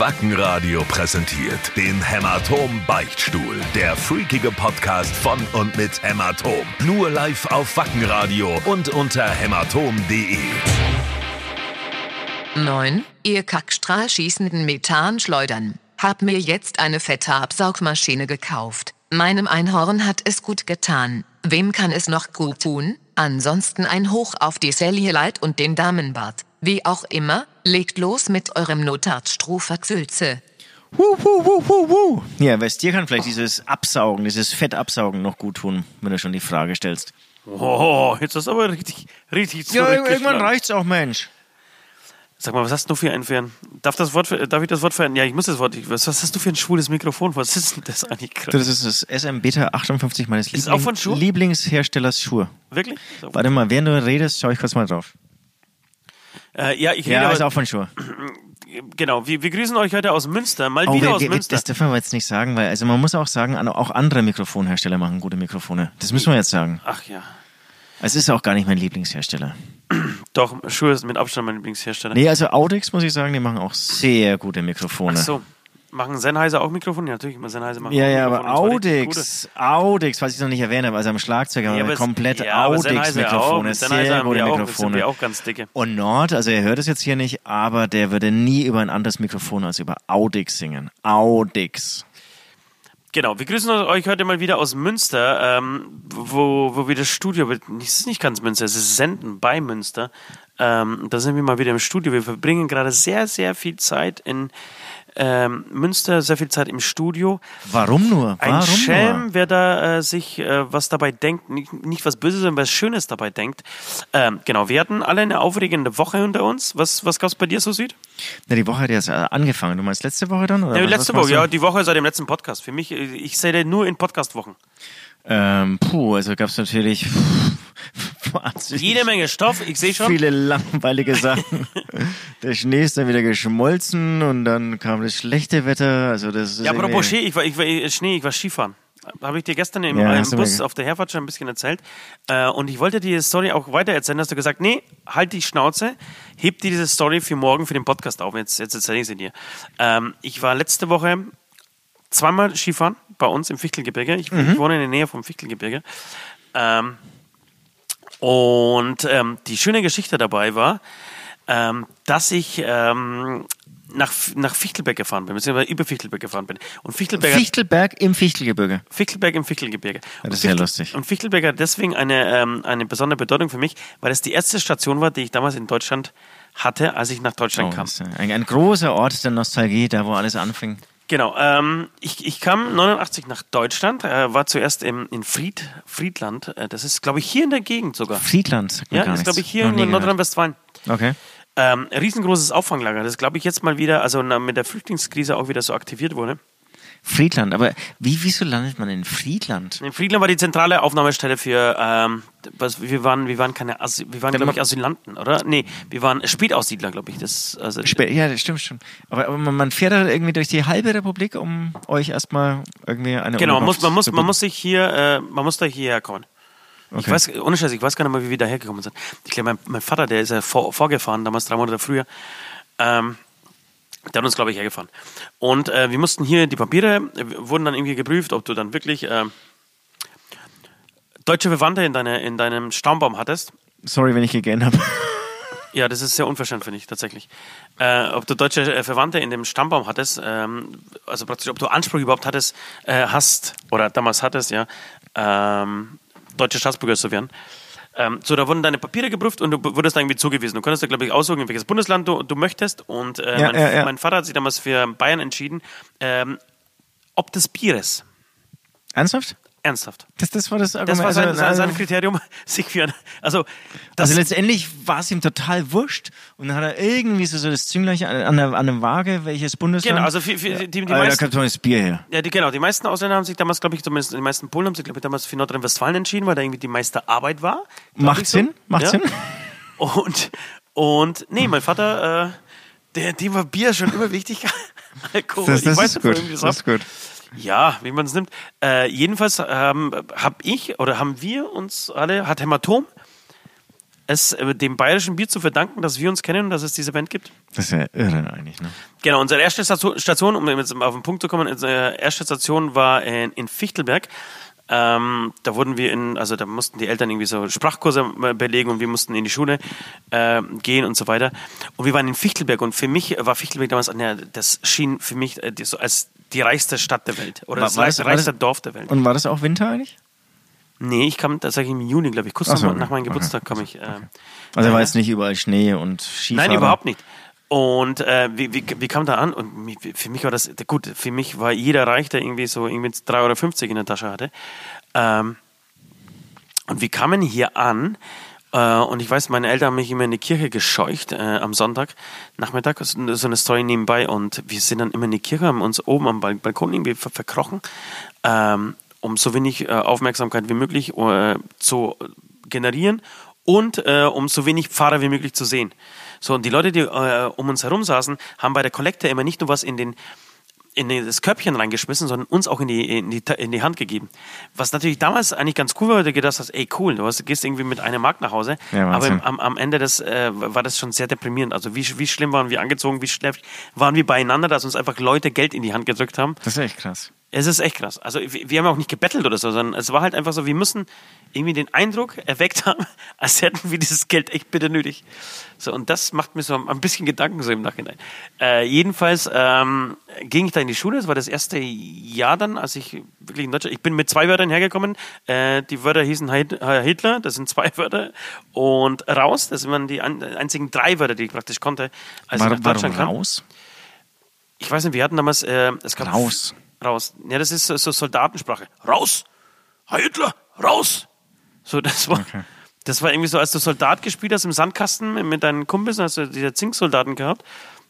Wackenradio präsentiert den Hämatom Beichtstuhl. Der freakige Podcast von und mit Hämatom. Nur live auf Wackenradio und unter hämatom.de. 9. Ihr Kackstrahl schießenden Methan schleudern. Hab mir jetzt eine fette Absaugmaschine gekauft. Meinem Einhorn hat es gut getan. Wem kann es noch gut tun? Ansonsten ein Hoch auf die Cellulite und den Damenbart. Wie auch immer, legt los mit eurem Notartstrohversülze. Hu, hu, hu, hu, hu. Ja, weißt dir kann vielleicht dieses Absaugen, dieses Fettabsaugen noch gut tun, wenn du schon die Frage stellst. Oh, jetzt ist das aber richtig, richtig Ja, irgendwann reicht's auch, Mensch. Sag mal, was hast du für ein, für ein darf, das Wort, darf ich das Wort verändern? Ja, ich muss das Wort, was, was hast du für ein schwules Mikrofon? Was ist denn das eigentlich? Das ist das SM Beta 58 meines Ist es auch von Schuhe? Lieblingsherstellers Schuhe. Wirklich? Warte mal, während du redest, schau ich kurz mal drauf. Äh, ja, ich rede Ja, aber, ist auch von Schuhe. genau, wir, wir grüßen euch heute aus Münster, mal Oh, wieder wir, aus wir, Münster. das dürfen wir jetzt nicht sagen, weil also man muss auch sagen, auch andere Mikrofonhersteller machen gute Mikrofone. Das müssen wir jetzt sagen. Ach ja, Es ist auch gar nicht mein Lieblingshersteller. doch, Schuhe ist mit Abstand mein Lieblingshersteller. Nee, also Audix muss ich sagen, die machen auch sehr gute Mikrofone. Ach so, machen Sennheiser auch Mikrofone? Ja, natürlich, Sennheiser machen Ja, ja, aber Audix, Audix, was ich noch nicht erwähnt habe, also am Schlagzeug haben Ja, komplett ja. Audix-Mikrofone, sehr gute auch, Mikrofone. wir auch ganz dicke. Und Nord, also er hört es jetzt hier nicht, aber der würde nie über ein anderes Mikrofon als über Audix singen. Audix. Genau, wir grüßen euch heute mal wieder aus Münster, ähm, wo, wo wir das Studio, es ist nicht ganz Münster, es ist Senden bei Münster. Ähm, da sind wir mal wieder im Studio. Wir verbringen gerade sehr, sehr viel Zeit in ähm, Münster, sehr viel Zeit im Studio. Warum nur? Ein Warum Schelm, nur? wer da äh, sich äh, was dabei denkt, nicht, nicht was Böses, sondern was Schönes dabei denkt. Ähm, genau, wir hatten alle eine aufregende Woche hinter uns. Was, was gab's bei dir so, Süd? Na, die Woche hat erst äh, angefangen. Du meinst letzte Woche dann? Oder Ja, was- letzte was Woche, ja, die Woche seit dem letzten Podcast. Für mich, äh, ich sehe nur in Podcast-Wochen. Ähm, puh, also gab es natürlich wahnsinnig Jede Menge Stoff, ich sehe schon. viele langweilige Sachen. Der Schnee ist dann wieder geschmolzen und dann kam das schlechte Wetter. Also das Ja, apropos Schnee, ich war, ich war, äh, Schnee, ich war Skifahren. Habe ich dir gestern im, Ja, im Bus auf der Herfahrt schon ein bisschen erzählt. Äh, und ich wollte dir die Story auch weiter erzählen. Hast du gesagt, nee, halt die Schnauze, heb dir diese Story für morgen für den Podcast auf. Jetzt, jetzt erzähle ich sie dir. Ähm, ich war letzte Woche zweimal Skifahren bei uns im Fichtelgebirge. Ich, Mhm. ich wohne in der Nähe vom Fichtelgebirge. Ähm, und ähm, die schöne Geschichte dabei war, ähm, dass ich ähm, nach, nach Fichtelberg gefahren bin, beziehungsweise über Fichtelberg gefahren bin. Und Fichtelberg, Fichtelberg im Fichtelgebirge. Fichtelberg im Fichtelgebirge. das Und ist ja Fichtel- lustig. Und Fichtelberg hat deswegen eine, ähm, eine besondere Bedeutung für mich, weil es die erste Station war, die ich damals in Deutschland hatte, als ich nach Deutschland Oh, kam. das ein, ein großer Ort der Nostalgie, da wo alles anfing. Genau. Ähm, ich, ich kam 89 nach Deutschland, äh, war zuerst im, in Fried, Friedland. Äh, das ist, glaube ich, hier in der Gegend sogar. Friedland, sagt Ja, ist, glaube ich, hier in. Nordrhein-Westfalen. Okay. Ähm, riesengroßes Auffanglager, das glaube ich jetzt mal wieder, also na, mit der Flüchtlingskrise auch wieder so aktiviert wurde. Friedland, aber wie, wieso landet man in Friedland? In Friedland war die zentrale Aufnahmestelle für, ähm, was, wir waren, wir waren keine, Asyl, wir waren, glaube ich, Asylanten, oder? Nee, wir waren Spätaussiedler, glaube ich. Das, also, Spä- Ja, das stimmt schon. Aber, aber man fährt da irgendwie durch die halbe Republik, um euch erstmal irgendwie eine genau, man muss, man muss, man muss sich hier, äh, man muss da hierher kommen. Ich Okay. weiß, ohne Scheiß, ich weiß gar nicht mal, wie wir da hergekommen sind. Ich glaube, mein, mein Vater, der ist ja vor, vorgefahren, damals drei Monate früher. Ähm, der hat uns, glaube ich, hergefahren. Und äh, wir mussten hier die Papiere, wurden dann irgendwie geprüft, ob du dann wirklich äh, deutsche Verwandte in, deine, in deinem Stammbaum hattest. Sorry, wenn ich gegähnt habe. Ja, das ist sehr unverschämt, finde ich, tatsächlich. Äh, ob du deutsche äh, Verwandte in dem Stammbaum hattest, ähm, also praktisch, ob du Anspruch überhaupt hattest, äh, hast, oder damals hattest, ja, ähm, deutsche Staatsbürger zu werden. Ähm, so, da wurden deine Papiere geprüft und du wurdest dann irgendwie zugewiesen. Du konntest da, glaube ich, aussuchen, in welches Bundesland du, du möchtest. Und äh, Ja, mein, ja, ja. mein Vater hat sich damals für Bayern entschieden, ähm, ob des Bieres. Ernsthaft? Ernsthaft. Das, das war das Das Argument. war sein, also, sein, sein also, Kriterium, sich für ein, also, das, also letztendlich war es ihm total wurscht und dann hat er irgendwie so, so das Zünglein an, an, der, an der Waage, welches Bundesland. genau, also für, für die, die da meisten, kommt das Bier her. Ja, die, genau. Die meisten Ausländer haben sich damals, glaube ich, zumindest die meisten Polen haben sich, glaube ich, damals für Nordrhein-Westfalen entschieden, weil da irgendwie die meiste Arbeit war. Macht so. Sinn? Macht ja. Sinn? Und, und nee, mein Vater, äh, der, dem war Bier schon immer wichtig. Alkohol. Das, Ich das weiß ist gut. irgendwie Das das ist gut. Ja, wie man es nimmt. Äh, jedenfalls ähm, habe ich oder haben wir uns alle, hat Hämatom es äh, dem bayerischen Bier zu verdanken, dass wir uns kennen und dass es diese Band gibt. Das ist ja irre eigentlich, ne? Genau, unsere erste Station- um jetzt auf den Punkt zu kommen, unsere erste Station war in, in Fichtelberg. Ähm, da wurden wir in, also da mussten die Eltern irgendwie so Sprachkurse äh, belegen und wir mussten in die Schule äh, gehen und so weiter. Und wir waren in Fichtelberg und für mich war Fichtelberg damals, das schien für mich äh, so als die reichste Stadt der Welt oder War- das war das- reichste war das- Dorf der Welt. Und war das auch Winter eigentlich? Nee, ich kam tatsächlich im Juni, glaube ich, kurz so, nach, meinem okay. Geburtstag kam ich. Äh, Also äh, war jetzt nicht überall Schnee und Skifahren? Nein, überhaupt nicht. Und äh, wie, wie, wie kam da an? Und für mich war das, gut, für mich war jeder reich, der irgendwie so irgendwie 3,50 Euro in der Tasche hatte. Ähm, und wir kamen hier an äh, und ich weiß, meine Eltern haben mich immer in die Kirche gescheucht äh, am Sonntag Nachmittag, so eine Story nebenbei und wir sind dann immer in die Kirche, haben uns oben am Bal- Balkon irgendwie ver verkrochen, ähm, um so wenig äh, Aufmerksamkeit wie möglich äh, zu generieren und äh, um so wenig Pfarrer wie möglich zu sehen. So, und die Leute, die um uns herum saßen, haben bei der Kollekte immer nicht nur was in den in das Körbchen reingeschmissen, sondern uns auch in die, in die, in die Hand gegeben. Was natürlich damals eigentlich ganz cool war, weil du gedacht hast, ey cool, du hast, gehst irgendwie mit einem Mark nach Hause. Ja, aber im, am, am Ende des, äh, war das schon sehr deprimierend. Also wie, wie schlimm waren wir angezogen, wie schlecht waren wir beieinander, dass uns einfach Leute Geld in die Hand gedrückt haben. Das ist echt krass. Es ist echt krass. Also wir, wir haben auch nicht gebettelt oder so, sondern es war halt einfach so, wir müssen irgendwie den Eindruck erweckt haben, als hätten wir dieses Geld echt bitte nötig. So, und das macht mir so ein bisschen Gedanken so im Nachhinein. Äh, jedenfalls ähm, ging ich da in die Schule, das war das erste Jahr dann, als ich wirklich in Deutschland, ich bin mit zwei Wörtern hergekommen, äh, die Wörter hießen Hitler, das sind zwei Wörter, und raus, das waren die ein, einzigen drei Wörter, die ich praktisch konnte, als ich War, nach warum Deutschland kam. raus? Ich weiß nicht, wir hatten damals, äh, es gab Raus. Raus. Ja, das ist so, so Soldatensprache. Raus! Heil Hitler! Raus! So, das war, das war irgendwie so, als du Soldat gespielt hast im Sandkasten mit- deinen Kumpels, hast du diese Zinksoldaten gehabt,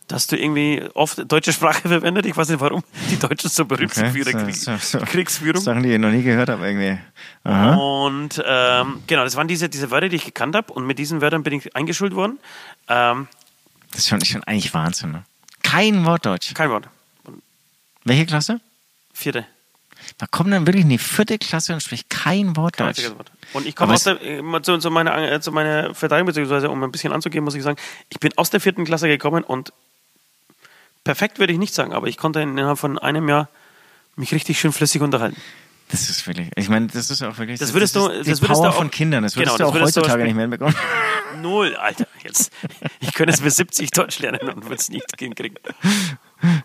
da hast du irgendwie oft deutsche Sprache verwendet. Ich weiß nicht, warum die Deutschen so berühmt sind für ihre so- so- so. Kriegsführung. Sachen, die ich noch nie gehört habe irgendwie. Aha. Und ähm, genau, das waren diese, diese Wörter, die ich gekannt habe. Und mit diesen Wörtern bin ich eingeschult worden. Ähm, Das ist schon, schon eigentlich Wahnsinn, ne? Kein Wort Deutsch. kein Wort. Welche Klasse? Vierte. Man kommt dann wirklich in die vierte Klasse und spricht kein Wort Kein Deutsch. Wort. Und ich komme aus der, zu, zu, meiner, äh, zu meiner Verteidigung, beziehungsweise um ein bisschen anzugeben, muss ich sagen, ich bin aus der vierten Klasse gekommen und perfekt würde ich nicht sagen, aber ich konnte innerhalb von einem Jahr mich richtig schön flüssig unterhalten. Das ist wirklich, ich meine, das ist auch wirklich, Das würdest du- ist die das würdest Power du auch- von Kindern, das würdest Genau, du auch das würdest heutzutage nicht mehr hinbekommen. Null, Alter. Jetzt, ich könnte es bis 70 Deutsch lernen und würde es nicht hinkriegen.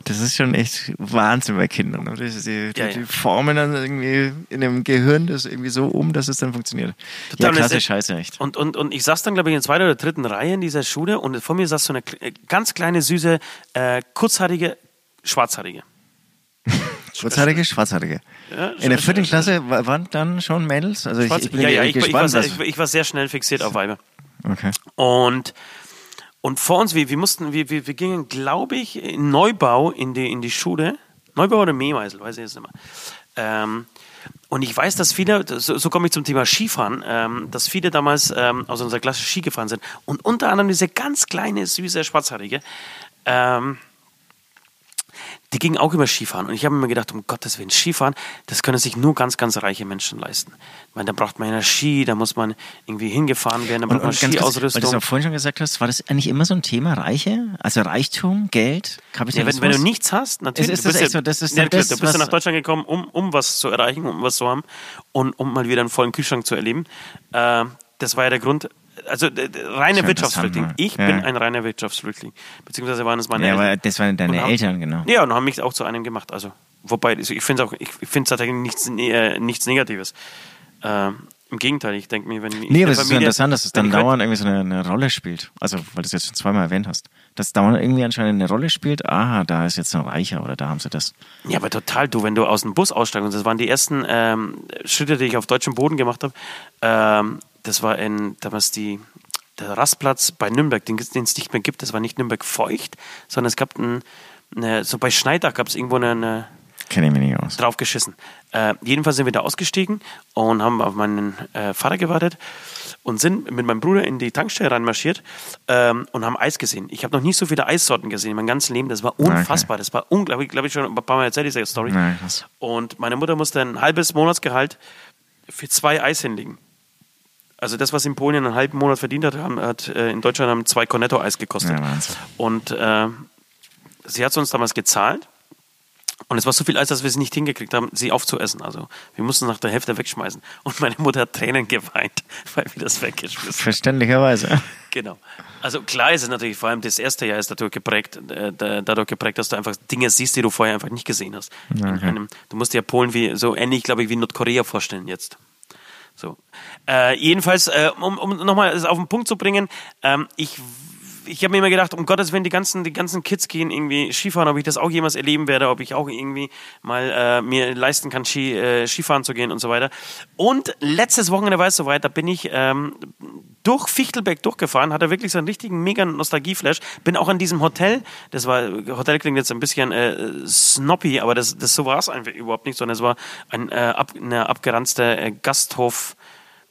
Das ist schon echt Wahnsinn bei Kindern. ne? Die, die, Ja, ja. die formen dann irgendwie in dem Gehirn das irgendwie so um, dass es dann funktioniert. Total, ja, klasse Scheiße, echt. Und, und, und ich saß dann, glaube ich, in der zweiten oder dritten Reihe in dieser Schule und vor mir saß so eine äh, ganz kleine, süße, äh, kurzhaarige, schwarzhaarige. Kurzhaarige, schwarzhaarige. Ja, In der vierten Klasse wa- waren dann schon Mädels? Also ich, ich bin ja, ja, ich, ich, war gespannt. sehr, ich war sehr schnell fixiert auf Weiber. okay. Und, und vor uns, wir, wir mussten, wir, wir, wir gingen, glaube ich, in Neubau in die, in die Schule. Neubau oder Mehmeisel, weiß ich jetzt nicht mehr. Ähm, und ich weiß, dass viele, so, so komme ich zum Thema Skifahren, ähm, dass viele damals ähm, aus unserer Klasse Ski gefahren sind. Und unter anderem diese ganz kleine, süße, schwarzhaarige, ähm, die gingen auch über Skifahren. Und ich habe mir gedacht, um Gottes Willen, Skifahren, das können sich nur ganz, ganz reiche Menschen leisten. Ich meine, da braucht man ja Ski, da muss man irgendwie hingefahren werden, da braucht Und, man kurz, weil du es Skiausrüstung. vorhin schon gesagt hast, war das eigentlich immer so ein Thema, Reiche? Also Reichtum, Geld, Ja, Kapitalismus? wenn, wenn du nichts hast, natürlich. Ist- ist du das bist echt ja, so? Das ist ja, ja das, du bist ja nach Deutschland gekommen, um, um was zu erreichen, um was zu haben und um mal wieder einen vollen Kühlschrank zu erleben. Äh, das war ja der Grund. Also reine Wirtschaftsflüchtling. ne? Ich Ja. bin ein reiner Wirtschaftsflüchtling. Beziehungsweise waren es meine ja, Eltern. aber das waren deine haben- Eltern, genau. Ja, und haben mich auch zu einem gemacht. Also, wobei, also ich finde es auch, ich finde es tatsächlich nichts, äh, nichts Negatives. Äh, Im Gegenteil, ich denke mir, wenn Nee, aber es ist so interessant, dass es dann dauernd irgendwie so eine, eine Rolle spielt. Also, weil du es jetzt schon zweimal erwähnt hast. Dass dauernd irgendwie anscheinend eine Rolle spielt. Aha, da ist jetzt ein Reicher oder da haben sie das. Ja, aber total, du, wenn du aus dem Bus aussteigst, und das waren die ersten ähm, Schritte, die ich auf deutschem Boden gemacht habe. Ähm, das war in damals die, der Rastplatz bei Nürnberg, den es nicht mehr gibt. Das war nicht Nürnberg feucht, sondern es gab ein, eine, so bei Schneidach gab es irgendwo eine, eine Kenne ich mich nicht aus. drauf geschissen. Äh, jedenfalls sind wir da ausgestiegen und haben auf meinen äh, Vater gewartet und sind mit meinem Bruder in die Tankstelle reinmarschiert ähm, und haben Eis gesehen. Ich habe noch nie so viele Eissorten gesehen in meinem ganzen Leben. Das war unfassbar. Das war unglaublich. Glaube ich schon ein paar Mal erzählt, diese Story. Nein. Und meine Mutter musste ein halbes Monatsgehalt für zwei Eis hinlegen. Also das, was in Polen einen halben Monat verdient hat, haben- hat äh, in Deutschland haben zwei Cornetto-Eis gekostet. Ja. Und äh, sie hat es uns damals gezahlt. Und es war so viel Eis, dass wir es nicht hingekriegt haben, sie aufzuessen. Also wir mussten nach der Hälfte wegschmeißen. Und meine Mutter hat Tränen geweint, weil wir das weggeschmissen haben. Verständlicherweise. Genau. Also klar ist es natürlich, vor allem das erste Jahr ist dadurch geprägt, äh, da- dadurch geprägt, dass du einfach Dinge siehst, die du vorher einfach nicht gesehen hast. In einem, du musst dir Polen wie, so ähnlich, glaube ich, wie Nordkorea vorstellen jetzt. So. Äh, jedenfalls, äh, um, um nochmal auf den Punkt zu bringen, ähm, ich, ich habe mir immer gedacht, um Gottes Willen, die ganzen, die ganzen Kids gehen irgendwie Skifahren, ob ich das auch jemals erleben werde, ob ich auch irgendwie mal äh, mir leisten kann, Ski, äh, Skifahren zu gehen und so weiter. Und letztes Wochenende war es soweit, da bin ich ähm, durch Fichtelberg durchgefahren, hatte wirklich so einen richtigen mega Nostalgieflash. Bin auch an diesem Hotel, das war, Hotel klingt jetzt ein bisschen äh, snoppy, aber das, das so war es einfach überhaupt nicht, sondern es war ein, äh, ab, eine abgeranzte äh, Gasthof,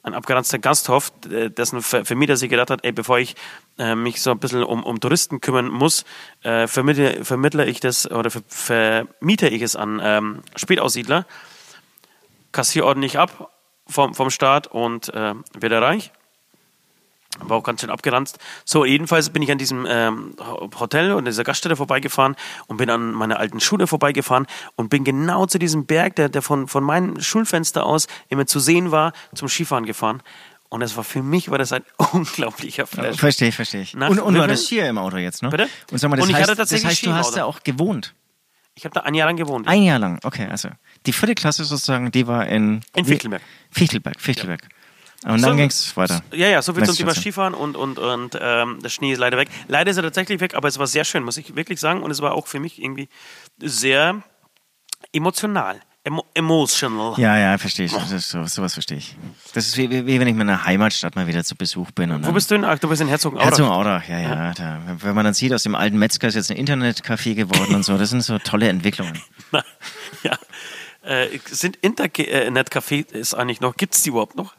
ein abgeranzter Gasthof, äh, dessen Ver- Vermieter sich gedacht hat, ey, bevor ich äh, mich so ein bisschen um, um Touristen kümmern muss, äh, vermittle, vermittle ich das oder ver, vermiete ich es an ähm, Spätaussiedler, kassiere ordentlich ab vom, vom Staat und äh, werde reich. War auch ganz schön abgeranzt. So, jedenfalls bin ich an diesem ähm, Hotel und dieser Gaststätte vorbeigefahren und bin an meiner alten Schule vorbeigefahren und bin genau zu diesem Berg, der, der von, von meinem Schulfenster aus immer zu sehen war, zum Skifahren gefahren. Und das war für mich war das ein unglaublicher Flash. Verstehe ich, verstehe ich. Nach- Und, und viel? das hier im Auto jetzt, ne? Bitte? Und sag mal, das heißt, hatte tatsächlich das heißt du hast da auch gewohnt. Ich habe da ein Jahr lang gewohnt. Ein Jahr lang, okay, also. Die vierte Klasse sozusagen, die war in... In Fichtelberg. Fichtelberg, Fichtelberg. Und So- dann ging es weiter. Ja, ja, so viel zum Thema. Skifahren und, und, und ähm, der Schnee ist leider weg. Leider ist er tatsächlich weg, aber es war sehr schön, muss ich wirklich sagen. Und es war auch für mich irgendwie sehr emotional. Emo emotional. Ja, ja, verstehe ich. So, sowas verstehe ich. Das ist wie, wie, wie wenn ich in meiner Heimatstadt mal wieder zu Besuch bin. Wo bist du denn? Ach, du bist in Herzogenaurach. Herzogenaurach, ja, ja. Da, wenn man dann sieht, aus dem alten Metzger ist jetzt ein Internetcafé geworden und so, das sind so tolle Entwicklungen. ja. Äh, sind Internet-Cafés eigentlich noch? Gibt es die überhaupt noch?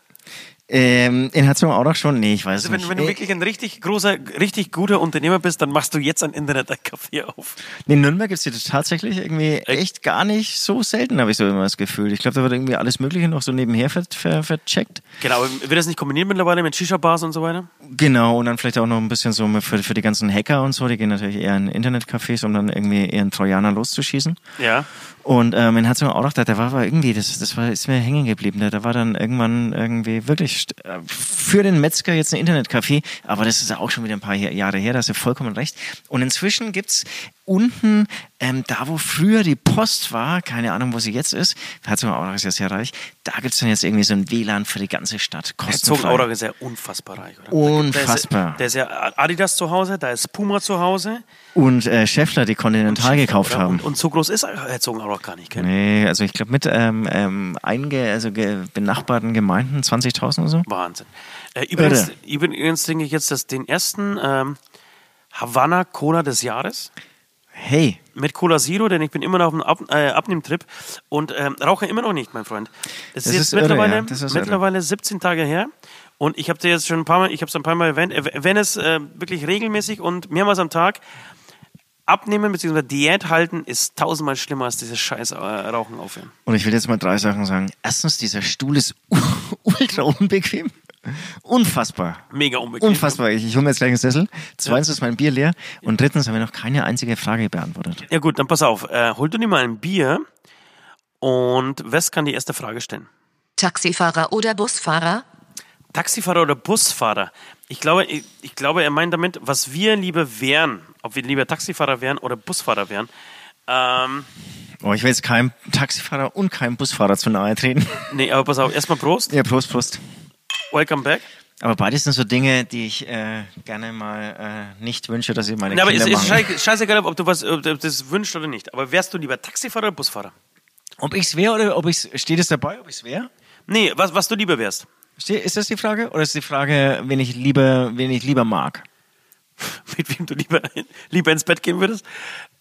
Ähm, in Herzogenaurach schon? Nee, ich weiß Also wenn, nicht. wenn du Äh, wirklich ein richtig großer, richtig guter Unternehmer bist, dann machst du jetzt ein Internet-Café auf. Nee, in Nürnberg gibt es die tatsächlich irgendwie echt gar nicht so selten, habe ich so immer das Gefühl. Ich glaube, da wird irgendwie alles Mögliche noch so nebenher ver, ver, vercheckt. Genau, wird das nicht kombiniert mittlerweile mit Shisha-Bars und so weiter? Genau, und dann vielleicht auch noch ein bisschen so für, für die ganzen Hacker und so, die gehen natürlich eher in Internetcafés, um dann irgendwie ihren Trojaner loszuschießen. Ja. Und ähm, in Herzogenaurach, da, da war aber irgendwie, das, das war, ist mir hängen geblieben. Da, da war dann irgendwann irgendwie wirklich äh, für den Metzger jetzt ein Internetcafé, aber das ist ja auch schon wieder ein paar Jahr- Jahre her, da hast du vollkommen recht. Und inzwischen gibt's unten, ähm, da wo früher die Post war, keine Ahnung, wo sie jetzt ist, Herzogenaurach ist ja sehr reich, da gibt's dann jetzt irgendwie so ein WLAN für die ganze Stadt. kostenfrei. Herzogenaurach ist ja unfassbar reich, oder? Unfassbar. Da ist, ja- Adidas zu Hause, da ist Puma zu Hause. Und äh, Schäffler, die Continental gekauft Oder? haben. Und, und so groß ist Herzogenaurach gar nicht, gell? Nee, also ich glaube mit ähm, ähm, einge, also ge benachbarten Gemeinden 20.000 oder so. Wahnsinn. Äh, übrigens, übrigens trinke ich jetzt das, den ersten ähm, Havanna Cola des Jahres. Hey, Mit Cola Zero, denn ich bin immer noch auf einem Ab äh, Abnehmtrip und ähm, rauche immer noch nicht, mein Freund. Das, Das ist jetzt ist irre, mittlerweile, ja. Das ist irre. mittlerweile 17 Tage her und ich habe dir jetzt schon ein paar Mal, ich habe es ein paar Mal erwähnt, äh, wenn es äh, wirklich regelmäßig und mehrmals am Tag abnehmen bzw. Diät halten ist tausendmal schlimmer als dieses scheiß äh, Rauchen aufhören. und ich will jetzt mal drei Sachen sagen. Erstens, dieser Stuhl ist ultra unbequem. Unfassbar. Mega unbequem. Unfassbar. Ich, ich hole mir jetzt gleich einen Sessel. Zweitens ist mein Bier leer. Und drittens haben wir noch keine einzige Frage beantwortet. Ja gut, dann pass auf. Äh, hol du dir mal ein Bier und Wes kann die erste Frage stellen. Taxifahrer oder Busfahrer? Taxifahrer oder Busfahrer? Ich glaube, ich, ich glaube, er meint damit, was wir lieber wären, ob wir lieber Taxifahrer wären oder Busfahrer wären. Ähm, Oh, ich will jetzt keinem Taxifahrer und keinem Busfahrer zu nahe treten. nee, aber pass auf, erstmal Prost. ja, Prost, Prost. Welcome back. Aber beides sind so Dinge, die ich äh, gerne mal äh, nicht wünsche, dass sie meine Na, aber Kinder es ist machen. schei- scheißegal, ob du was ob du das wünschst oder nicht. Aber wärst du lieber Taxifahrer oder Busfahrer? Ob ich's wäre oder ob ich's steht es dabei, ob ich's wäre? Nee, was, was du lieber wärst. Ist das die Frage oder ist die Frage, wen ich lieber, wen ich lieber mag? Mit wem du lieber, lieber ins Bett gehen würdest?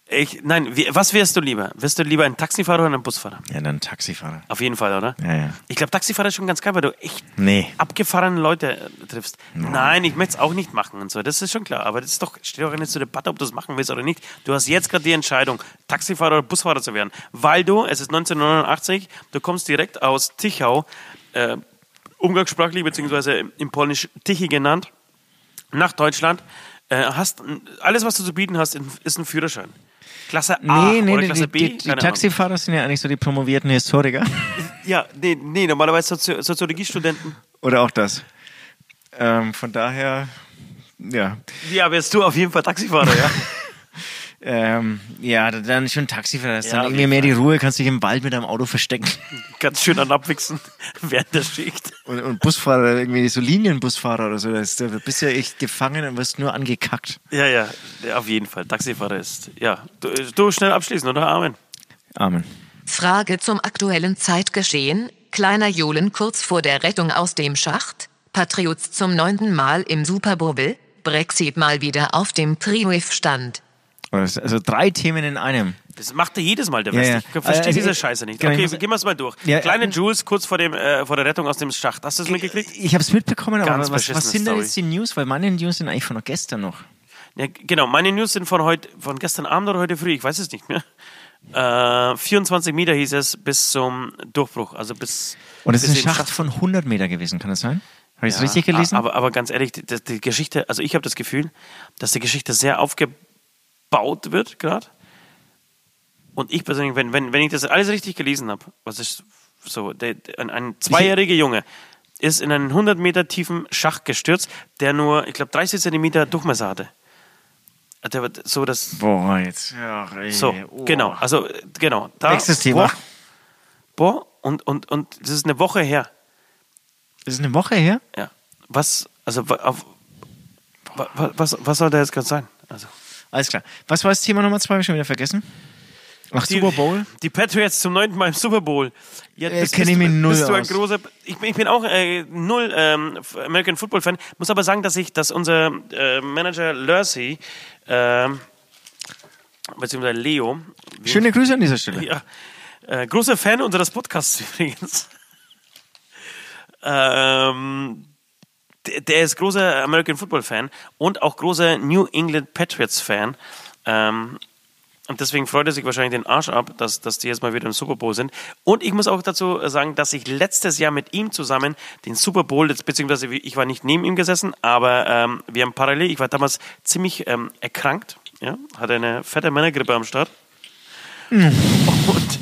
Ich, nein, wie, was wärst du lieber? Wärst du lieber ein Taxifahrer oder ein Busfahrer? Ja, dann Taxifahrer. Auf jeden Fall, oder? Ja, ja. Ich glaube, Taxifahrer ist schon ganz geil, weil du echt Nee. abgefahrene Leute äh, triffst. Nein, ich möchte es auch nicht machen und so. Das ist schon klar. Aber das ist doch, steht doch nicht zur Debatte, ob du es machen willst oder nicht. Du hast jetzt gerade die Entscheidung, Taxifahrer oder Busfahrer zu werden. Weil du, es ist 1989, du kommst direkt aus Tichau, äh, umgangssprachlich, beziehungsweise im Polnisch Tichy genannt, nach Deutschland. Äh, hast alles, was du zu bieten hast, ist ein Führerschein. Klasse A Nee, nee, oder Klasse die, B? die, die. Taxifahrer sind ja eigentlich so die promovierten Historiker. Ja, nee, nee normalerweise Sozi Soziologiestudenten. Oder auch das. Ähm, von daher, ja. Ja, wärst du auf jeden Fall Taxifahrer, ja. Ähm, ja, dann schon Taxifahrer. Ja, dann irgendwie mehr die Ruhe, kannst dich im Wald mit deinem Auto verstecken. Ganz schön an Abwichsen während der Schicht. Und, und Busfahrer, irgendwie so Linienbusfahrer oder so, das, da bist du ja echt gefangen und wirst nur angekackt. Ja, ja, auf jeden Fall. Taxifahrer ist, ja. Du, du schnell abschließen, oder? Amen. Amen. Frage zum aktuellen Zeitgeschehen. Kleiner Jolen kurz vor der Rettung aus dem Schacht. Patriots zum neunten Mal im Super Bowl. Brexit mal wieder auf dem Triumph-Stand. Also drei Themen in einem. Das macht er jedes Mal, der Ja, West. ja. Ich verstehe Also, diese ich- Scheiße nicht. genau, Okay, gehen wir es mal durch. Ja, Kleine äh, Jules kurz vor, dem, äh, vor der Rettung aus dem Schacht. Hast du es mitgekriegt? Ich habe es mitbekommen, aber Ganz was, was sind denn jetzt die News? Weil meine News sind eigentlich von gestern noch. Ja, genau, meine News sind von heute, von gestern Abend oder heute früh, ich weiß es nicht mehr. Äh, 24 Meter hieß es bis zum Durchbruch, also bis. Und es ist ein in den Schacht von 100 Meter gewesen, kann das sein? Habe ich es richtig gelesen? Aber, aber ganz ehrlich, die, die Geschichte, also ich habe das Gefühl, dass die Geschichte sehr aufgebaut wird gerade. Und ich persönlich, wenn, wenn, wenn ich das alles richtig gelesen habe, was ist so, der, ein, ein zweijähriger Junge ist in einen 100 Meter tiefen Schacht gestürzt, der nur, ich glaube, 30 Zentimeter Durchmesser hatte. Der wird so das. Boah, jetzt. Ja, ey, So, oh. genau, also genau. Da, Nächstes Thema. Boah, boah, und, und, und das ist eine Woche her. Das ist eine Woche her? Ja. Was, also, auf, wa- wa- was, was soll da jetzt gerade sein? Also, Alles klar. Was war das Thema Nummer zwei? Hab ich schon wieder vergessen. Ach, die, Super Bowl? Die Patriots zum neunten Mal im Super Bowl. Ja, Äh, kenn ich mich null bist du ein aus. großer, ich, bin- ich bin auch äh, null ähm, American Football Fan. Muss aber sagen, dass ich, dass unser äh, Manager Lurcy, ähm, beziehungsweise Leo, Schöne Grüße an dieser Stelle. Ja, äh, großer Fan unseres Podcasts übrigens. ähm, der, ist großer American Football Fan und auch großer New England Patriots Fan. Ähm, und deswegen freut er sich wahrscheinlich den Arsch ab, dass, dass die jetzt mal wieder im Super Bowl sind. Und ich muss auch dazu sagen, dass ich letztes Jahr mit ihm zusammen den Super Bowl, beziehungsweise ich war nicht neben ihm gesessen, aber ähm, wir haben parallel, ich war damals ziemlich ähm, erkrankt, ja, hatte eine fette Männergrippe am Start und,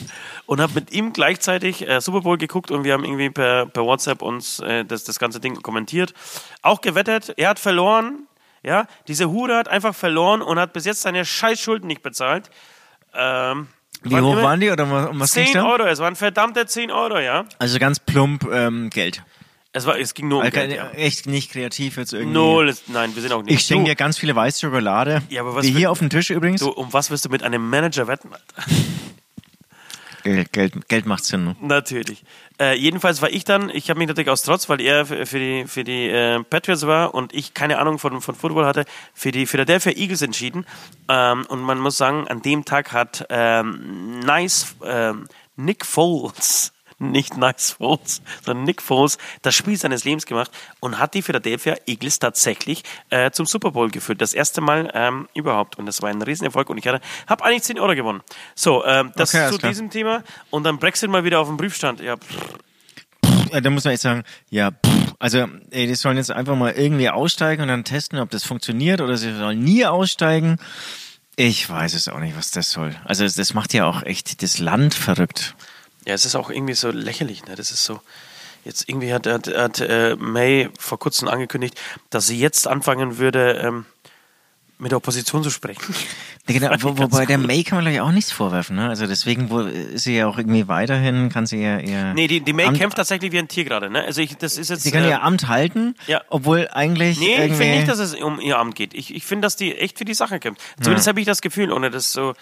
und habe mit ihm gleichzeitig äh, Super Bowl geguckt und wir haben irgendwie per, per WhatsApp uns äh, das, das ganze Ding kommentiert. Auch gewettet, er hat verloren, ja, diese Hure hat einfach verloren und hat bis jetzt seine Scheißschulden nicht bezahlt. Ähm, Wie hoch waren die oder um was ging's 10 da? Euro, es waren verdammte 10 Euro, ja. Also ganz plump ähm, Geld. Es, war, es ging nur um Also Geld, ja. Echt nicht kreativ jetzt irgendwie. Null, ist- nein, wir sind auch nicht. Ich schenke dir ganz viele weiße Schokolade. Ja, aber was für- hier auf dem Tisch übrigens. du, um was wirst du mit einem Manager wetten, Alter? Geld, Geld, Geld macht Sinn. Ne? Natürlich. Äh, jedenfalls war ich dann, ich habe mich natürlich aus Trotz, weil er für, die, für die äh, Patriots war und ich keine Ahnung von, von Football hatte, für die Philadelphia Eagles entschieden. Ähm, und man muss sagen, an dem Tag hat ähm, Nice ähm, Nick Foles, nicht Nice Foles, sondern Nick Foles das Spiel seines Lebens gemacht und hat die Philadelphia Eagles tatsächlich äh, zum Super Bowl geführt. Das erste Mal ähm, überhaupt. Und das war ein Riesenerfolg und ich habe eigentlich 10 Euro gewonnen. So, ähm, das Okay, zu diesem Thema. Und dann Brexit mal wieder auf dem Prüfstand. Ja, pff, da muss man echt sagen, ja, pff, also ey, die sollen jetzt einfach mal irgendwie aussteigen und dann testen, ob das funktioniert oder sie sollen nie aussteigen. Ich weiß es auch nicht, was das soll. Also das macht ja auch echt das Land verrückt. Ja, es ist auch irgendwie so lächerlich. Ne? Das ist so. Jetzt irgendwie hat, hat, hat äh, May vor kurzem angekündigt, dass sie jetzt anfangen würde, ähm, mit der Opposition zu sprechen. Ja, genau, ich wo, wobei der cool. May kann man gleich auch nichts vorwerfen. Ne? Also deswegen wo, ist sie ja auch irgendwie weiterhin, kann sie ja ihr Nee, die, die May Amt, kämpft tatsächlich wie ein Tier gerade. Ne? Also ich, das ist jetzt. sie kann äh, ihr Amt halten, ja. obwohl eigentlich Nee, ich irgendwie... finde nicht, dass es um ihr Amt geht. Ich, ich finde, dass die echt für die Sache kämpft. Zumindest habe ich das Gefühl, ohne das so.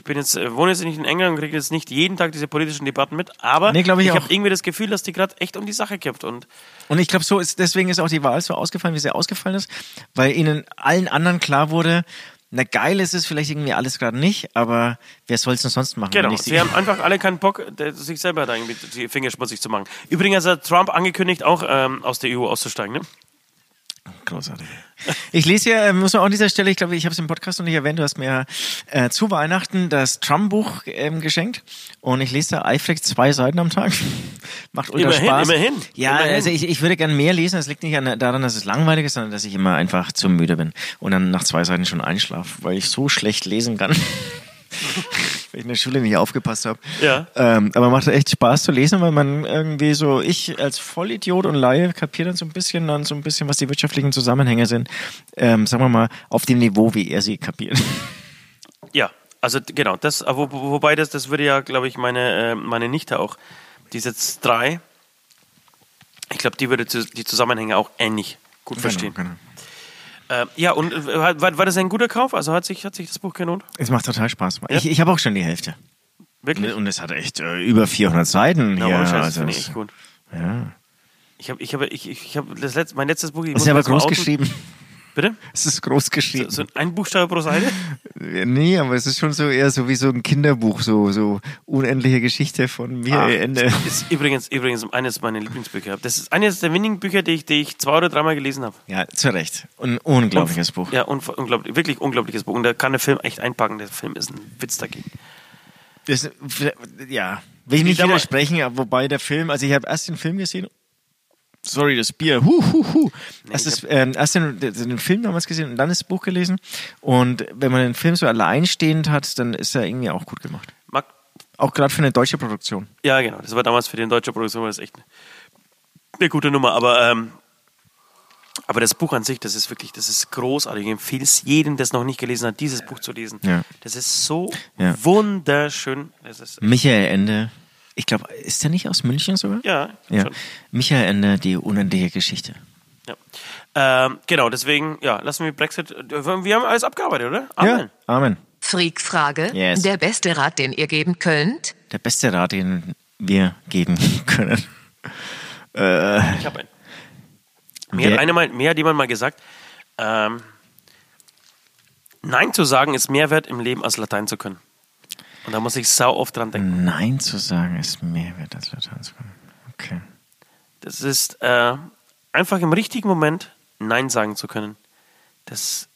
Ich bin jetzt, äh, wohne jetzt nicht in England und kriege jetzt nicht jeden Tag diese politischen Debatten mit, aber Nee, ich ich habe irgendwie das Gefühl, dass die gerade echt um die Sache kämpft. Und Und ich glaube, so ist deswegen ist auch die Wahl so ausgefallen, wie sie ausgefallen ist, weil ihnen allen anderen klar wurde, na geil ist es vielleicht irgendwie alles gerade nicht, aber wer soll es denn sonst machen? Genau, sie haben einfach alle keinen Bock, sich selber da irgendwie die Finger schmutzig zu machen. Übrigens hat Trump angekündigt, auch ähm, aus der EU auszusteigen. Ne? Großartig. Ich lese ja, äh, muss man auch an dieser Stelle, ich glaube, ich habe es im Podcast noch nicht erwähnt, du hast mir äh, zu Weihnachten das Trump-Buch ähm, geschenkt und ich lese da eifrig zwei Seiten am Tag. Macht ultra Immerhin, Spaß. immerhin, Ja, immerhin. also ich, ich würde gern mehr lesen. Es liegt nicht an, daran, dass es langweilig ist, sondern dass ich immer einfach zu müde bin und dann nach zwei Seiten schon einschlafe, weil ich so schlecht lesen kann. weil ich in der Schule nicht aufgepasst habe. Ja. Ähm, aber macht echt Spaß zu lesen, weil man irgendwie so, ich als Vollidiot und Laie kapiere dann so ein bisschen, dann so ein bisschen, was die wirtschaftlichen Zusammenhänge sind. Ähm, sagen wir mal, auf dem Niveau, wie er sie kapiert. Ja, also genau, das, wo, wo- wobei das, das würde ja, glaube ich, meine, äh, meine Nichte auch, die ist jetzt drei, ich glaube, die würde die Zusammenhänge auch ähnlich gut verstehen. Genau, Äh, ja, und äh, war, war das ein guter Kauf? Also hat sich, hat sich das Buch gelohnt? Es macht total Spaß. Ja. Ich, ich habe auch schon die Hälfte. Wirklich? Und es hat echt äh, über 400 Seiten Ja, hier. ohne Scheiß, das also finde ich echt gut. ja. Ich habe ich hab, ich, ich hab das letzte, mein letztes Buch. Ich ist aber mal zum groß geschrieben. Bitte? Es ist groß geschrieben. So ein Buchstabe pro Seite? Nee, aber es ist schon so eher so wie so ein Kinderbuch, so, so unendliche Geschichte von mir Ah, Ende. Das ist übrigens, übrigens eines meiner Lieblingsbücher. Das ist eines der wenigen Bücher, die ich, die ich zwei oder dreimal gelesen habe. Ja, zu Recht. Ein unglaubliches Buch. Ja, unglaublich, wirklich unglaubliches Buch. Und da kann der Film echt einpacken. Der Film ist ein Witz dagegen. Das, ja, will ich nicht widersprechen, wobei der Film, also ich habe erst den Film gesehen. Sorry, das Bier. Huh, huh, huh. erst, ich das, ähm, erst den, den Film damals gesehen und dann das Buch gelesen. Und wenn man den Film so alleinstehend hat, dann ist er irgendwie auch gut gemacht. Mag, Auch gerade für eine deutsche Produktion. ja, genau. Das war damals für die deutsche Produktion war das echt eine, eine gute Nummer. Aber, ähm, aber das Buch an sich, das ist wirklich, das ist großartig. Ich empfehle es jedem, der es noch nicht gelesen hat, dieses Buch zu lesen. Ja. Das ist so Ja. wunderschön. Ist, Michael Ende. Ich glaube, ist der nicht aus München sogar? ja, Ja. schon. Michael Ende, die unendliche Geschichte. Ja. Ähm, genau, deswegen, ja, lassen wir Brexit. Wir haben alles abgearbeitet, oder? Amen. Ja, Amen. Freak-Frage. Yes. Der beste Rat, den ihr geben könnt? Der beste Rat, den wir geben können. Äh, Ich habe einen. Mir hat, eine mal, mir hat jemand mal gesagt, ähm, Nein zu sagen ist mehr wert im Leben als Latein zu können. Und da muss ich sau oft dran denken. Nein zu sagen ist mehr wert als Latein zu können. Okay. Das ist äh, einfach im richtigen Moment Nein sagen zu können. Das,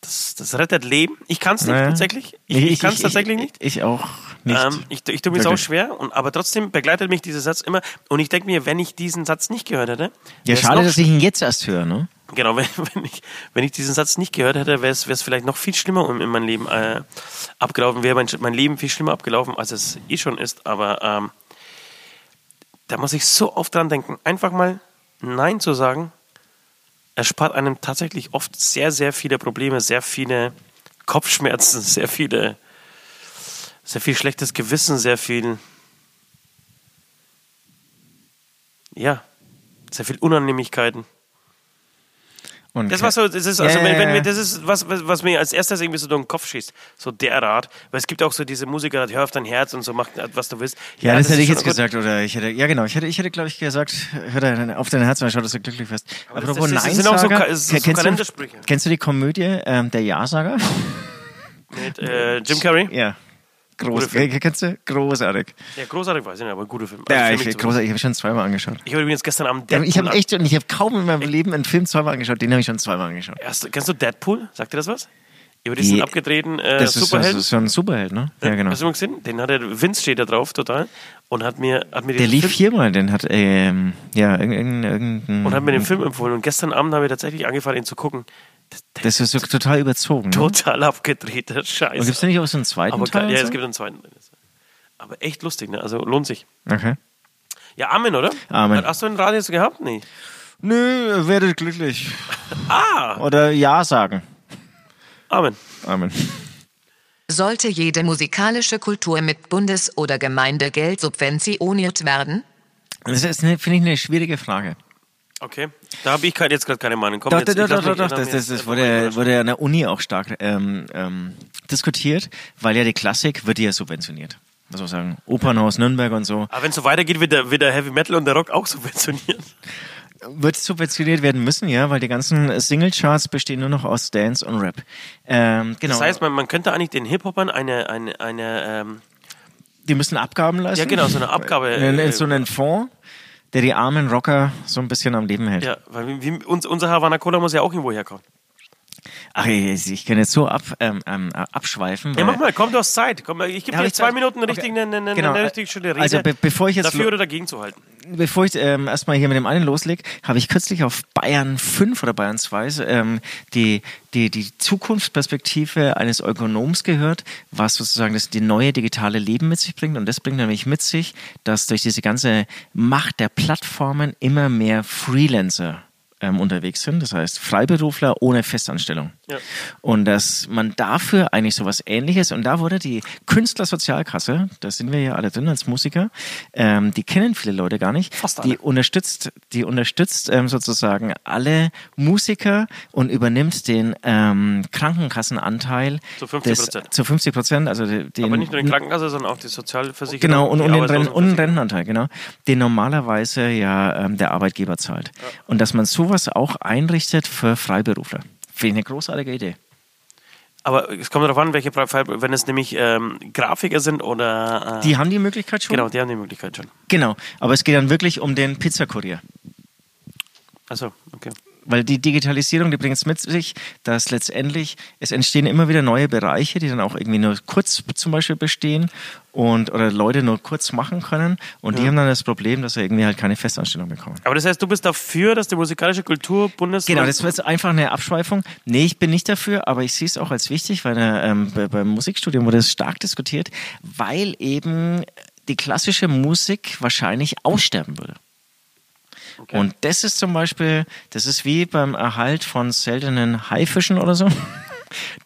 das, das rettet Leben. Ich kann es nicht Naja. tatsächlich. Ich, ich, kann es tatsächlich nicht. Ich auch nicht. Ähm, ich ich tue mir auch Wirklich. schwer, und, aber trotzdem begleitet mich dieser Satz immer. Und ich denke mir, wenn ich diesen Satz nicht gehört hätte. ja, schade, dass ich ihn jetzt erst höre, ne? Genau, wenn, wenn, ich, wenn ich diesen Satz nicht gehört hätte, wäre es vielleicht noch viel schlimmer in mein Leben äh, abgelaufen, wäre mein, mein Leben viel schlimmer abgelaufen, als es eh schon ist. Aber ähm, da muss ich so oft dran denken, einfach mal Nein zu sagen, erspart einem tatsächlich oft sehr, sehr viele Probleme, sehr viele Kopfschmerzen, sehr viele, sehr viel schlechtes Gewissen, sehr viel, ja, sehr viel Unannehmlichkeiten. Und Das war so, das ist, also Ja, wenn, ja, wenn ja. wir, das ist was, was, was mir als erstes irgendwie so durch den Kopf schießt. So der Rat. Weil es gibt auch so diese Musiker, hör auf dein Herz und so, mach was du willst. Ja, das, hätte ist ich jetzt gut. gesagt, oder ich hätte, ja genau, ich hätte, ich hätte glaube ich gesagt, hör auf dein Herz und schau, dass du glücklich wirst. Aber das- Apropos das- das sind auch so Neinsager, Ka- so ke- kennst, Kalendersprüche. du, kennst du die Komödie ähm, Der Ja-Sager? Mit äh, Jim Carrey. Ja. Groß, Guter Film. Ke- kennst du? Großartig. Ja, großartig weiß ich nicht, aber ein guter Film. Also Ja, für ich, großartig. Ich habe schon zweimal angeschaut. ich habe übrigens gestern Abend Ja, Deadpool ich habe echt, und ich habe kaum in meinem Leben einen Film zweimal angeschaut, den habe ich schon zweimal angeschaut. Erst, kennst du Deadpool? Sagt dir das was? Über diesen Die- abgedrehten äh, Das ist, das ist so ein Superheld, ne? Ja, genau. Hast du mal gesehen? Den hat der Vince steht da drauf total und hat mir hat mir Der den lief Film, viermal, den hat, ähm, ja, irgendein, irgendein, und hat mir den Film empfohlen und gestern Abend habe ich tatsächlich angefangen ihn zu gucken. Das, ist so total überzogen, ne? total abgedrehter Scheiß. Und gibt's da nicht auch so einen zweiten Aber Teil? ja, und es so? gibt einen zweiten. Aber echt lustig, ne? Also lohnt sich. Okay. Ja, Amen, oder? Amen. Hast du ein Radio gehabt? Nee. Nö, werdet glücklich. Ah, Oder Ja sagen. Amen. Amen. Sollte jede musikalische Kultur mit Bundes- oder Gemeindegeld subventioniert werden? Das ist, finde ich, eine schwierige Frage. Okay. Da habe ich jetzt gerade keine Meinung. Komm, Doch, jetzt, doch, ich doch, doch, doch. Das, das, das einfach wurde, wurde ja an der Uni auch stark ähm, ähm, diskutiert, weil ja die Klassik wird ja subventioniert. Muss man sagen. Opernhaus Nürnberg und so. Aber wenn es so weitergeht, wird der, wird der Heavy Metal und der Rock auch subventioniert. Wird subventioniert werden müssen, ja, weil die ganzen Singlecharts bestehen nur noch aus Dance und Rap. Ähm, genau. Das heißt, man, man könnte eigentlich den Hip-Hopern eine, eine, eine ähm, die müssen Abgaben leisten. Ja, genau, so eine Abgabe, In, in äh, so einen Fonds. Der die armen Rocker so ein bisschen am Leben hält. Ja, weil wie, uns, unser Havana Cola muss ja auch irgendwo herkommen. Ach, ich, ich kann jetzt so ab, ähm, ähm, abschweifen. Ja, mach mal, komm, du hast Zeit. Komm, ich gebe dir zwei Zeit? Minuten eine, Okay. richtige, eine, eine, Genau. eine richtig schöne Rede. Also be bevor ich jetzt dafür oder dagegen zu halten. bevor ich ähm, erstmal hier mit dem einen loslege, habe ich kürzlich auf Bayern 5 oder Bayern 2 ähm, die, die, die Zukunftsperspektive eines Ökonoms gehört, was sozusagen das die neue digitale Leben mit sich bringt. Und das bringt nämlich mit sich, dass durch diese ganze Macht der Plattformen immer mehr Freelancer ähm, unterwegs sind, das heißt Freiberufler ohne Festanstellung. Ja. Und dass man dafür eigentlich sowas ähnliches, und da wurde die Künstlersozialkasse, da sind wir ja alle drin als Musiker, ähm, die kennen viele Leute gar nicht, Fast alle. die unterstützt, die unterstützt ähm, sozusagen alle Musiker und übernimmt den ähm, Krankenkassenanteil Zu 50%. des- zu 50 Prozent, also den, Aber nicht nur die Krankenkasse, sondern auch die Sozialversicherung. Genau, und, und, den, Ren und. Rentenanteil, genau. Den normalerweise ja ähm, der Arbeitgeber zahlt. Und dass man sowas auch einrichtet für Freiberufler. Finde ich eine großartige Idee. Aber es kommt darauf an, welche Fall, wenn es nämlich ähm, Grafiker sind oder. Äh, Die haben die Möglichkeit schon. Genau, die haben die Möglichkeit schon. Genau. Aber es geht dann wirklich um den Pizzakurier. Achso, okay. Weil die Digitalisierung, die bringt es mit sich, dass letztendlich es entstehen immer wieder neue Bereiche, die dann auch irgendwie nur kurz zum Beispiel bestehen und oder Leute nur kurz machen können. Und die haben dann das Problem, dass sie irgendwie halt keine Festanstellung bekommen. Aber das heißt, du bist dafür, dass die musikalische Kultur Bundes. Genau, das war jetzt einfach eine Abschweifung. Nee, ich bin nicht dafür, aber ich sehe es auch als wichtig, weil äh, ähm, bei, beim Musikstudium wurde es stark diskutiert, weil eben die klassische Musik wahrscheinlich aussterben würde. Und das ist zum Beispiel, das ist wie beim Erhalt von seltenen Haifischen oder so.